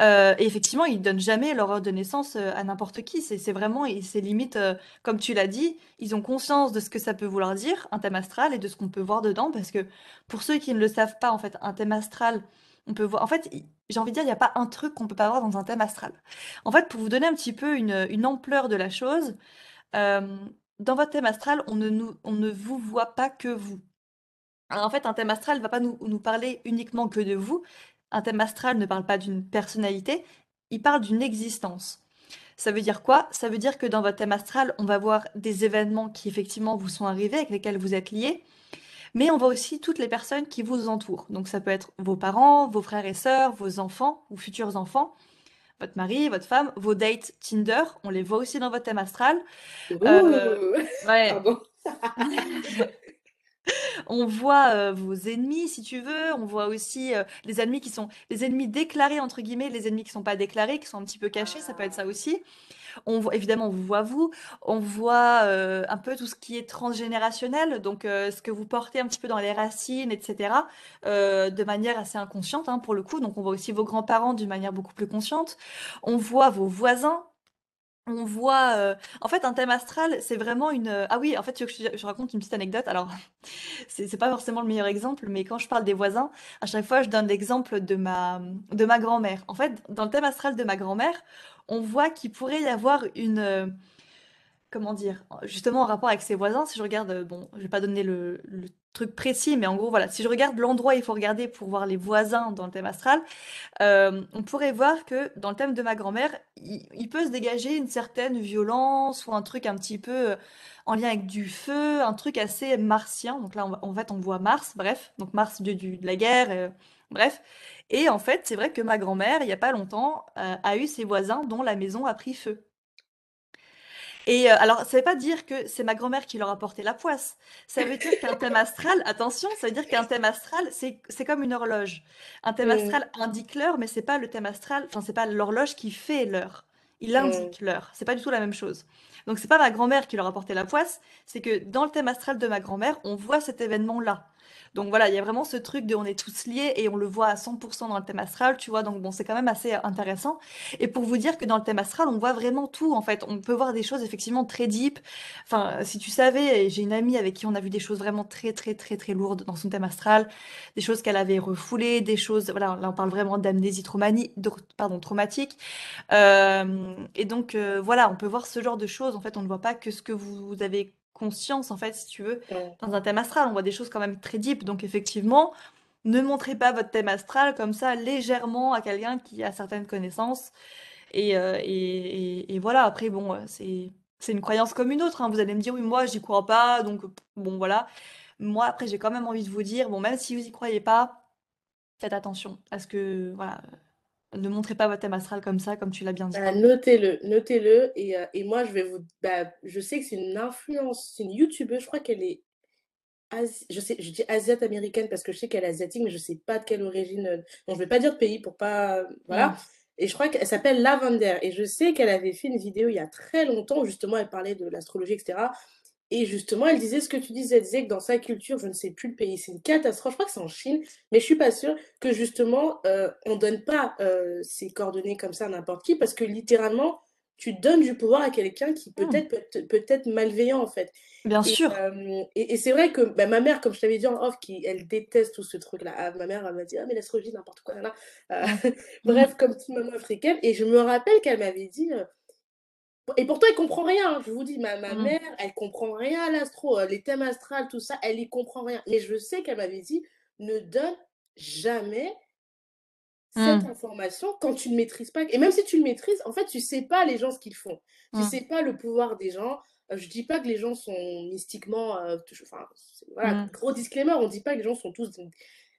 Euh, et effectivement, ils donnent jamais leur heure de naissance euh, à n'importe qui. C'est vraiment, c'est limite, euh, comme tu l'as dit, ils ont conscience de ce que ça peut vouloir dire, un thème astral, et de ce qu'on peut voir dedans. Parce que pour ceux qui ne le savent pas, en fait, un thème astral, on peut voir. En fait, j'ai envie de dire, il n'y a pas un truc qu'on peut pas voir dans un thème astral. En fait, pour vous donner un petit peu une, ampleur de la chose, dans votre thème astral, on ne, vous voit pas que vous. En fait, un thème astral ne va pas nous parler uniquement que de vous, un thème astral ne parle pas d'une personnalité, il parle d'une existence. Ça veut dire quoi? Ça veut dire que dans votre thème astral, on va voir des événements qui effectivement vous sont arrivés, avec lesquels vous êtes liés, mais on voit aussi toutes les personnes qui vous entourent. Donc ça peut être vos parents, vos frères et sœurs, vos enfants ou futurs enfants, votre mari, votre femme, vos dates Tinder, on les voit aussi dans votre thème astral. Euh, ouais. On voit euh, vos ennemis, si tu veux. On voit aussi euh, les ennemis qui sont les ennemis déclarés entre guillemets, les ennemis qui sont pas déclarés, qui sont un petit peu cachés. Ça peut être ça aussi. On voit évidemment, on voit vous. On voit euh, un peu tout ce qui est transgénérationnel, donc ce que vous portez un petit peu dans les racines, etc. de manière assez inconsciente hein, pour le coup. Donc on voit aussi vos grands-parents d'une manière beaucoup plus consciente. On voit vos voisins on voit, euh, en fait, un thème astral, c'est vraiment une. Euh, ah oui, en fait, je, raconte une petite anecdote? Alors, c'est c'est pas forcément le meilleur exemple, mais quand je parle des voisins, à chaque fois, je donne l'exemple de ma, de ma grand-mère. En fait, dans le thème astral de ma grand-mère, on voit qu'il pourrait y avoir une. Euh, comment dire? Justement, en rapport avec ses voisins, si je regarde, bon, je vais pas donner le truc précis, mais en gros, voilà, si je regarde l'endroit, il faut regarder pour voir les voisins dans le thème astral, euh, on pourrait voir que dans le thème de ma grand-mère, il, peut se dégager une certaine violence ou un truc un petit peu euh, en lien avec du feu, un truc assez martien. Donc là, en fait, on voit Mars, bref, donc Mars, de la guerre, euh, bref. Et en fait, c'est vrai que ma grand-mère, il n'y a pas longtemps, a eu ses voisins dont la maison a pris feu. Et euh, alors, ça veut pas dire que c'est ma grand-mère qui leur a porté la poisse. Ça veut dire qu'un thème astral, attention, ça veut dire qu'un thème astral, c'est comme une horloge. Un thème mmh. astral indique l'heure, mais c'est pas le thème astral, enfin, c'est pas l'horloge qui fait l'heure. Il mmh. indique l'heure. C'est pas du tout la même chose. Donc, c'est pas ma grand-mère qui leur a porté la poisse, c'est que dans le thème astral de ma grand-mère, on voit cet événement-là. Donc voilà, il y a vraiment ce truc de on est tous liés et on le voit à 100% dans le thème astral, tu vois. Donc bon, c'est quand même assez intéressant. Et pour vous dire que dans le thème astral, on voit vraiment tout en fait. On peut voir des choses effectivement très deep. Enfin, si tu savais, j'ai une amie avec qui on a vu des choses vraiment très très très très lourdes dans son thème astral, des choses qu'elle avait refoulées, des choses. Voilà, là on parle vraiment d'amnésie traumatique. Euh, et donc euh, voilà, on peut voir ce genre de choses. En fait, on ne voit pas que ce que vous avez conscience, en fait, si tu veux. Dans un thème astral, on voit des choses quand même très deep. Donc, effectivement, ne montrez pas votre thème astral comme ça légèrement à quelqu'un qui a certaines connaissances. Et, euh, et, voilà, après, bon, euh, c'est, c'est une croyance comme une autre. Hein. Vous allez me dire, oui, moi, j'y crois pas. Donc, bon, voilà. Moi, après, j'ai quand même envie de vous dire, bon, même si vous y croyez pas, faites attention à ce que, voilà, ne montrez pas votre thème astral comme ça, comme tu l'as bien dit. Bah, notez-le, notez-le. Et, euh, et, moi, je vais vous. Bah, je sais que c'est une influence, c'est une youtubeuse, je crois qu'elle est. je, sais, je dis asiate américaine parce que je sais qu'elle est asiatique, mais je sais pas de quelle origine. Donc, je vais pas dire de pays pour pas. Voilà. Et je crois qu'elle s'appelle Lavender. Et je sais qu'elle avait fait une vidéo il y a très longtemps, où justement, elle parlait de l'astrologie, etc. Et justement, elle disait ce que tu disais, elle disait que dans sa culture, je ne sais plus le pays, c'est une catastrophe, je crois que c'est en Chine, mais je suis pas sûre que justement, euh, on donne pas euh, ces coordonnées comme ça à n'importe qui, parce que littéralement, tu donnes du pouvoir à quelqu'un qui Mmh. peut-être peut, peut être malveillant en fait. Bien Et, sûr. euh, et, et c'est vrai que bah, ma mère, comme je t'avais dit en off, qui, elle déteste tout ce truc-là. Ah, ma mère, elle m'a dit, ah mais l'astrologie, n'importe quoi. Là, là. Mmh. Euh, bref, comme toute maman africaine. Et je me rappelle qu'elle m'avait dit, euh, et pourtant, elle comprend rien. hein. Je vous dis, ma, ma Mmh. mère, elle comprend rien à l'astro, euh, les thèmes astrales, tout ça, elle y comprend rien. Mais je sais qu'elle m'avait dit, ne donne jamais cette Mmh. information quand tu ne maîtrises pas. Et même si tu le maîtrises, en fait, tu sais pas les gens ce qu'ils font. Tu Mmh. sais pas le pouvoir des gens. Euh, je dis pas que les gens sont mystiquement. euh, enfin, voilà, Mmh. gros disclaimer, on dit pas que les gens sont tous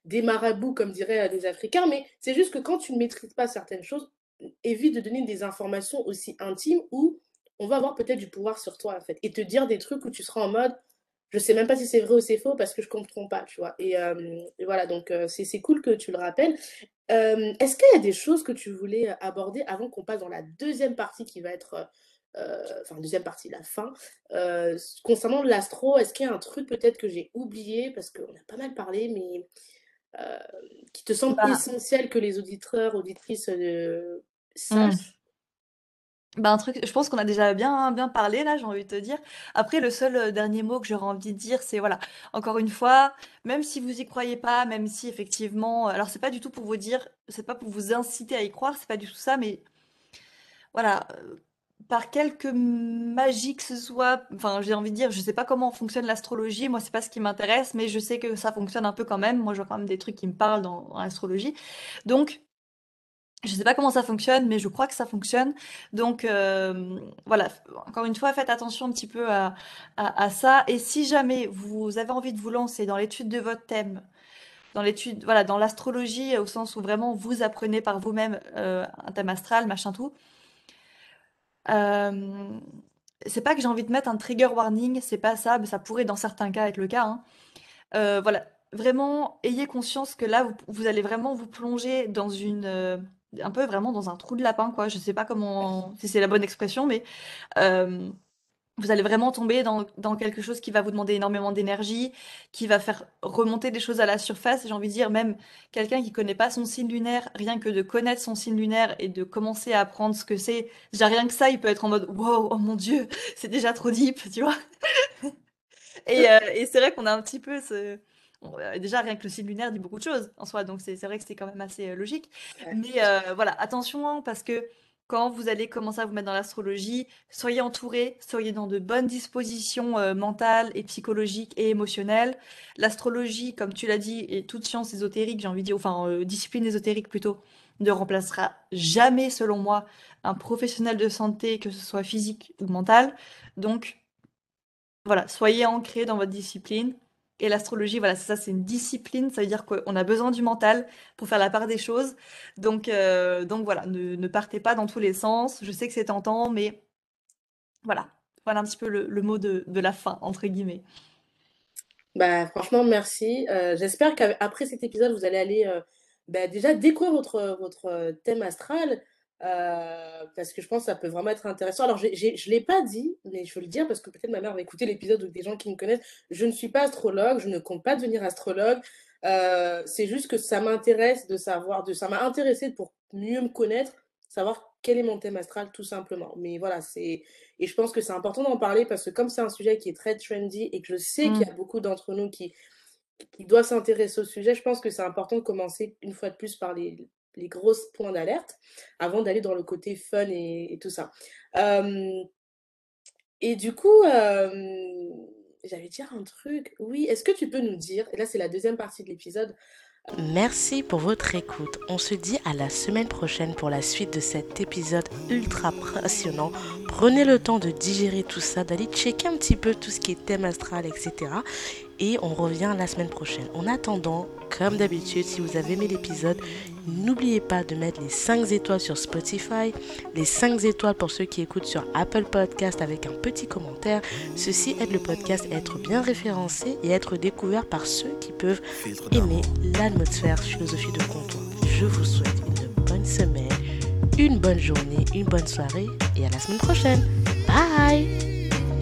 des, marabouts, comme diraient euh, les Africains, mais c'est juste que quand tu ne maîtrises pas certaines choses, évite de donner des informations aussi intimes où on va avoir peut-être du pouvoir sur toi, en fait, et te dire des trucs où tu seras en mode. Je sais même pas si c'est vrai ou c'est faux parce que je comprends pas, tu vois. Et, euh, et voilà, donc euh, c'est cool que tu le rappelles. Euh, est-ce qu'il y a des choses que tu voulais euh, aborder avant qu'on passe dans la deuxième partie qui va être, euh, enfin deuxième partie, la fin, euh, concernant l'astro, est-ce qu'il y a un truc peut-être que j'ai oublié parce qu'on a pas mal parlé, mais euh, qui te semble Bah, essentiel que les auditeurs, auditrices euh, mmh. Bah, un truc, je pense qu'on a déjà bien, bien parlé là, j'ai envie de te dire. Après, le seul dernier mot que j'aurais envie de dire, c'est voilà, encore une fois, même si vous y croyez pas, même si effectivement, alors c'est pas du tout pour vous dire, c'est pas pour vous inciter à y croire, c'est pas du tout ça, mais voilà, par quelque magie que ce soit, enfin, j'ai envie de dire, je sais pas comment fonctionne l'astrologie, moi c'est pas ce qui m'intéresse, mais je sais que ça fonctionne un peu quand même. Moi, je vois quand même des trucs qui me parlent dans, dans l'astrologie. Donc, je sais pas comment ça fonctionne, mais je crois que ça fonctionne. Donc euh, voilà, encore une fois, faites attention un petit peu à, ça. Et si jamais vous avez envie de vous lancer dans l'étude de votre thème, dans l'étude, voilà, dans l'astrologie, au sens où vraiment vous apprenez par vous-même euh, un thème astral, machin tout. Euh, c'est pas que j'ai envie de mettre un trigger warning, c'est pas ça, mais ça pourrait dans certains cas être le cas. Hein. Euh, voilà, vraiment, ayez conscience que là, vous, allez vraiment vous plonger dans une, un peu vraiment dans un trou de lapin, quoi. Je sais pas comment, si c'est la bonne expression, mais euh, vous allez vraiment tomber dans, dans quelque chose qui va vous demander énormément d'énergie, qui va faire remonter des choses à la surface. J'ai envie de dire, même quelqu'un qui connaît pas son signe lunaire, rien que de connaître son signe lunaire et de commencer à apprendre ce que c'est, déjà rien que ça, il peut être en mode, wow, oh mon Dieu, c'est déjà trop deep, tu vois. Et, euh, et c'est vrai qu'on a un petit peu ce... bon, euh, déjà, rien que le signe lunaire dit beaucoup de choses en soi, donc c'est vrai que c'est quand même assez euh, logique. Ouais. Mais euh, voilà, attention, hein, parce que quand vous allez commencer à vous mettre dans l'astrologie, soyez entourés, soyez dans de bonnes dispositions euh, mentales et psychologiques et émotionnelles. L'astrologie, comme tu l'as dit, et toute science ésotérique, j'ai envie de dire, enfin, euh, discipline ésotérique plutôt, ne remplacera jamais, selon moi, un professionnel de santé, que ce soit physique ou mental. Donc, voilà, soyez ancrés dans votre discipline. Et l'astrologie, voilà, ça, c'est une discipline. Ça veut dire qu'on a besoin du mental pour faire la part des choses. Donc, euh, donc voilà, ne, partez pas dans tous les sens. Je sais que c'est tentant, mais voilà. Voilà un petit peu le, mot de, de la fin, entre guillemets. Bah, franchement, merci. Euh, j'espère qu'après cet épisode, vous allez aller euh, bah, déjà découvrir votre, votre thème astral. Euh, parce que je pense que ça peut vraiment être intéressant. Alors, je ne l'ai pas dit, mais je veux le dire parce que peut-être ma mère va écouter l'épisode ou des gens qui me connaissent. Je ne suis pas astrologue, je ne compte pas devenir astrologue. Euh, c'est juste que ça m'intéresse de savoir, de, ça m'a intéressé pour mieux me connaître, savoir quel est mon thème astral, tout simplement. Mais voilà, c'est, et je pense que c'est important d'en parler parce que comme c'est un sujet qui est très trendy et que je sais qu'il y Mm. a beaucoup d'entre nous qui, qui doivent s'intéresser au sujet, je pense que c'est important de commencer une fois de plus par les, les gros points d'alerte avant d'aller dans le côté fun et, tout ça. Euh, et du coup, euh, j'allais dire un truc. Oui, est-ce que tu peux nous dire, et là c'est la deuxième partie de l'épisode, Merci pour votre écoute. On se dit à la semaine prochaine pour la suite de cet épisode ultra passionnant. Prenez le temps de digérer tout ça, d'aller checker un petit peu tout ce qui est thème astral, etc. Et on revient la semaine prochaine. En attendant, comme d'habitude, si vous avez aimé l'épisode, n'oubliez pas de mettre les 5 étoiles sur Spotify, les 5 étoiles pour ceux qui écoutent sur Apple Podcast avec un petit commentaire. Ceci aide le podcast à être bien référencé et à être découvert par ceux qui peuvent aimer l'atmosphère philosophie de comptoir. Je vous souhaite une bonne semaine, une bonne journée, une bonne soirée et à la semaine prochaine. Bye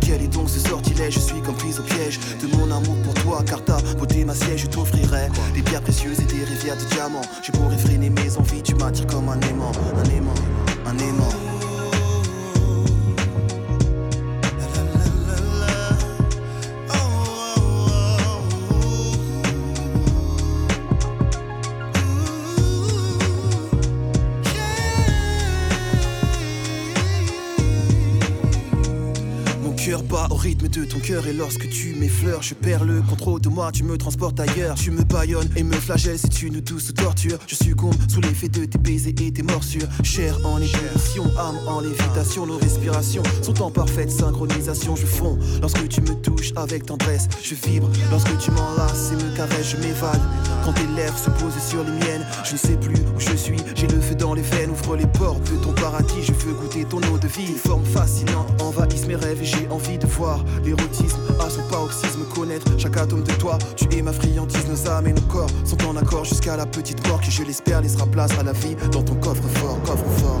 Quel est donc ce sortilège? Je suis comme prise au piège de mon amour pour toi. Car ta beauté, ma siège, je t'offrirai des pierres précieuses et des rivières de diamants. Je pourrais freiner mes envies, tu m'attires comme un aimant, un aimant, un aimant. Cœur bat au rythme de ton cœur et lorsque tu m'effleures, je perds le contrôle de moi, tu me transportes ailleurs. Tu me baillonnes et me flagelles, c'est une douce torture. Je succombe sous l'effet de tes baisers et tes morsures. Chair en ébullition, âme en lévitation, nos respirations sont en parfaite synchronisation. Je fonds lorsque tu me touches avec tendresse, je vibre lorsque tu m'enlaces et me caresses, je m'évade. Quand tes lèvres se posent sur les miennes, je ne sais plus où je suis, j'ai le feu dans les veines, ouvre les portes de ton paradis, je veux goûter ton eau de vie. Forme fascinante envahissent mes rêves et j'ai envie de voir l'érotisme à son paroxysme, connaître chaque atome de toi. Tu es ma friandise, nos âmes et nos corps sont en accord jusqu'à la petite mort qui, je l'espère, laissera place à la vie dans ton coffre fort, coffre fort.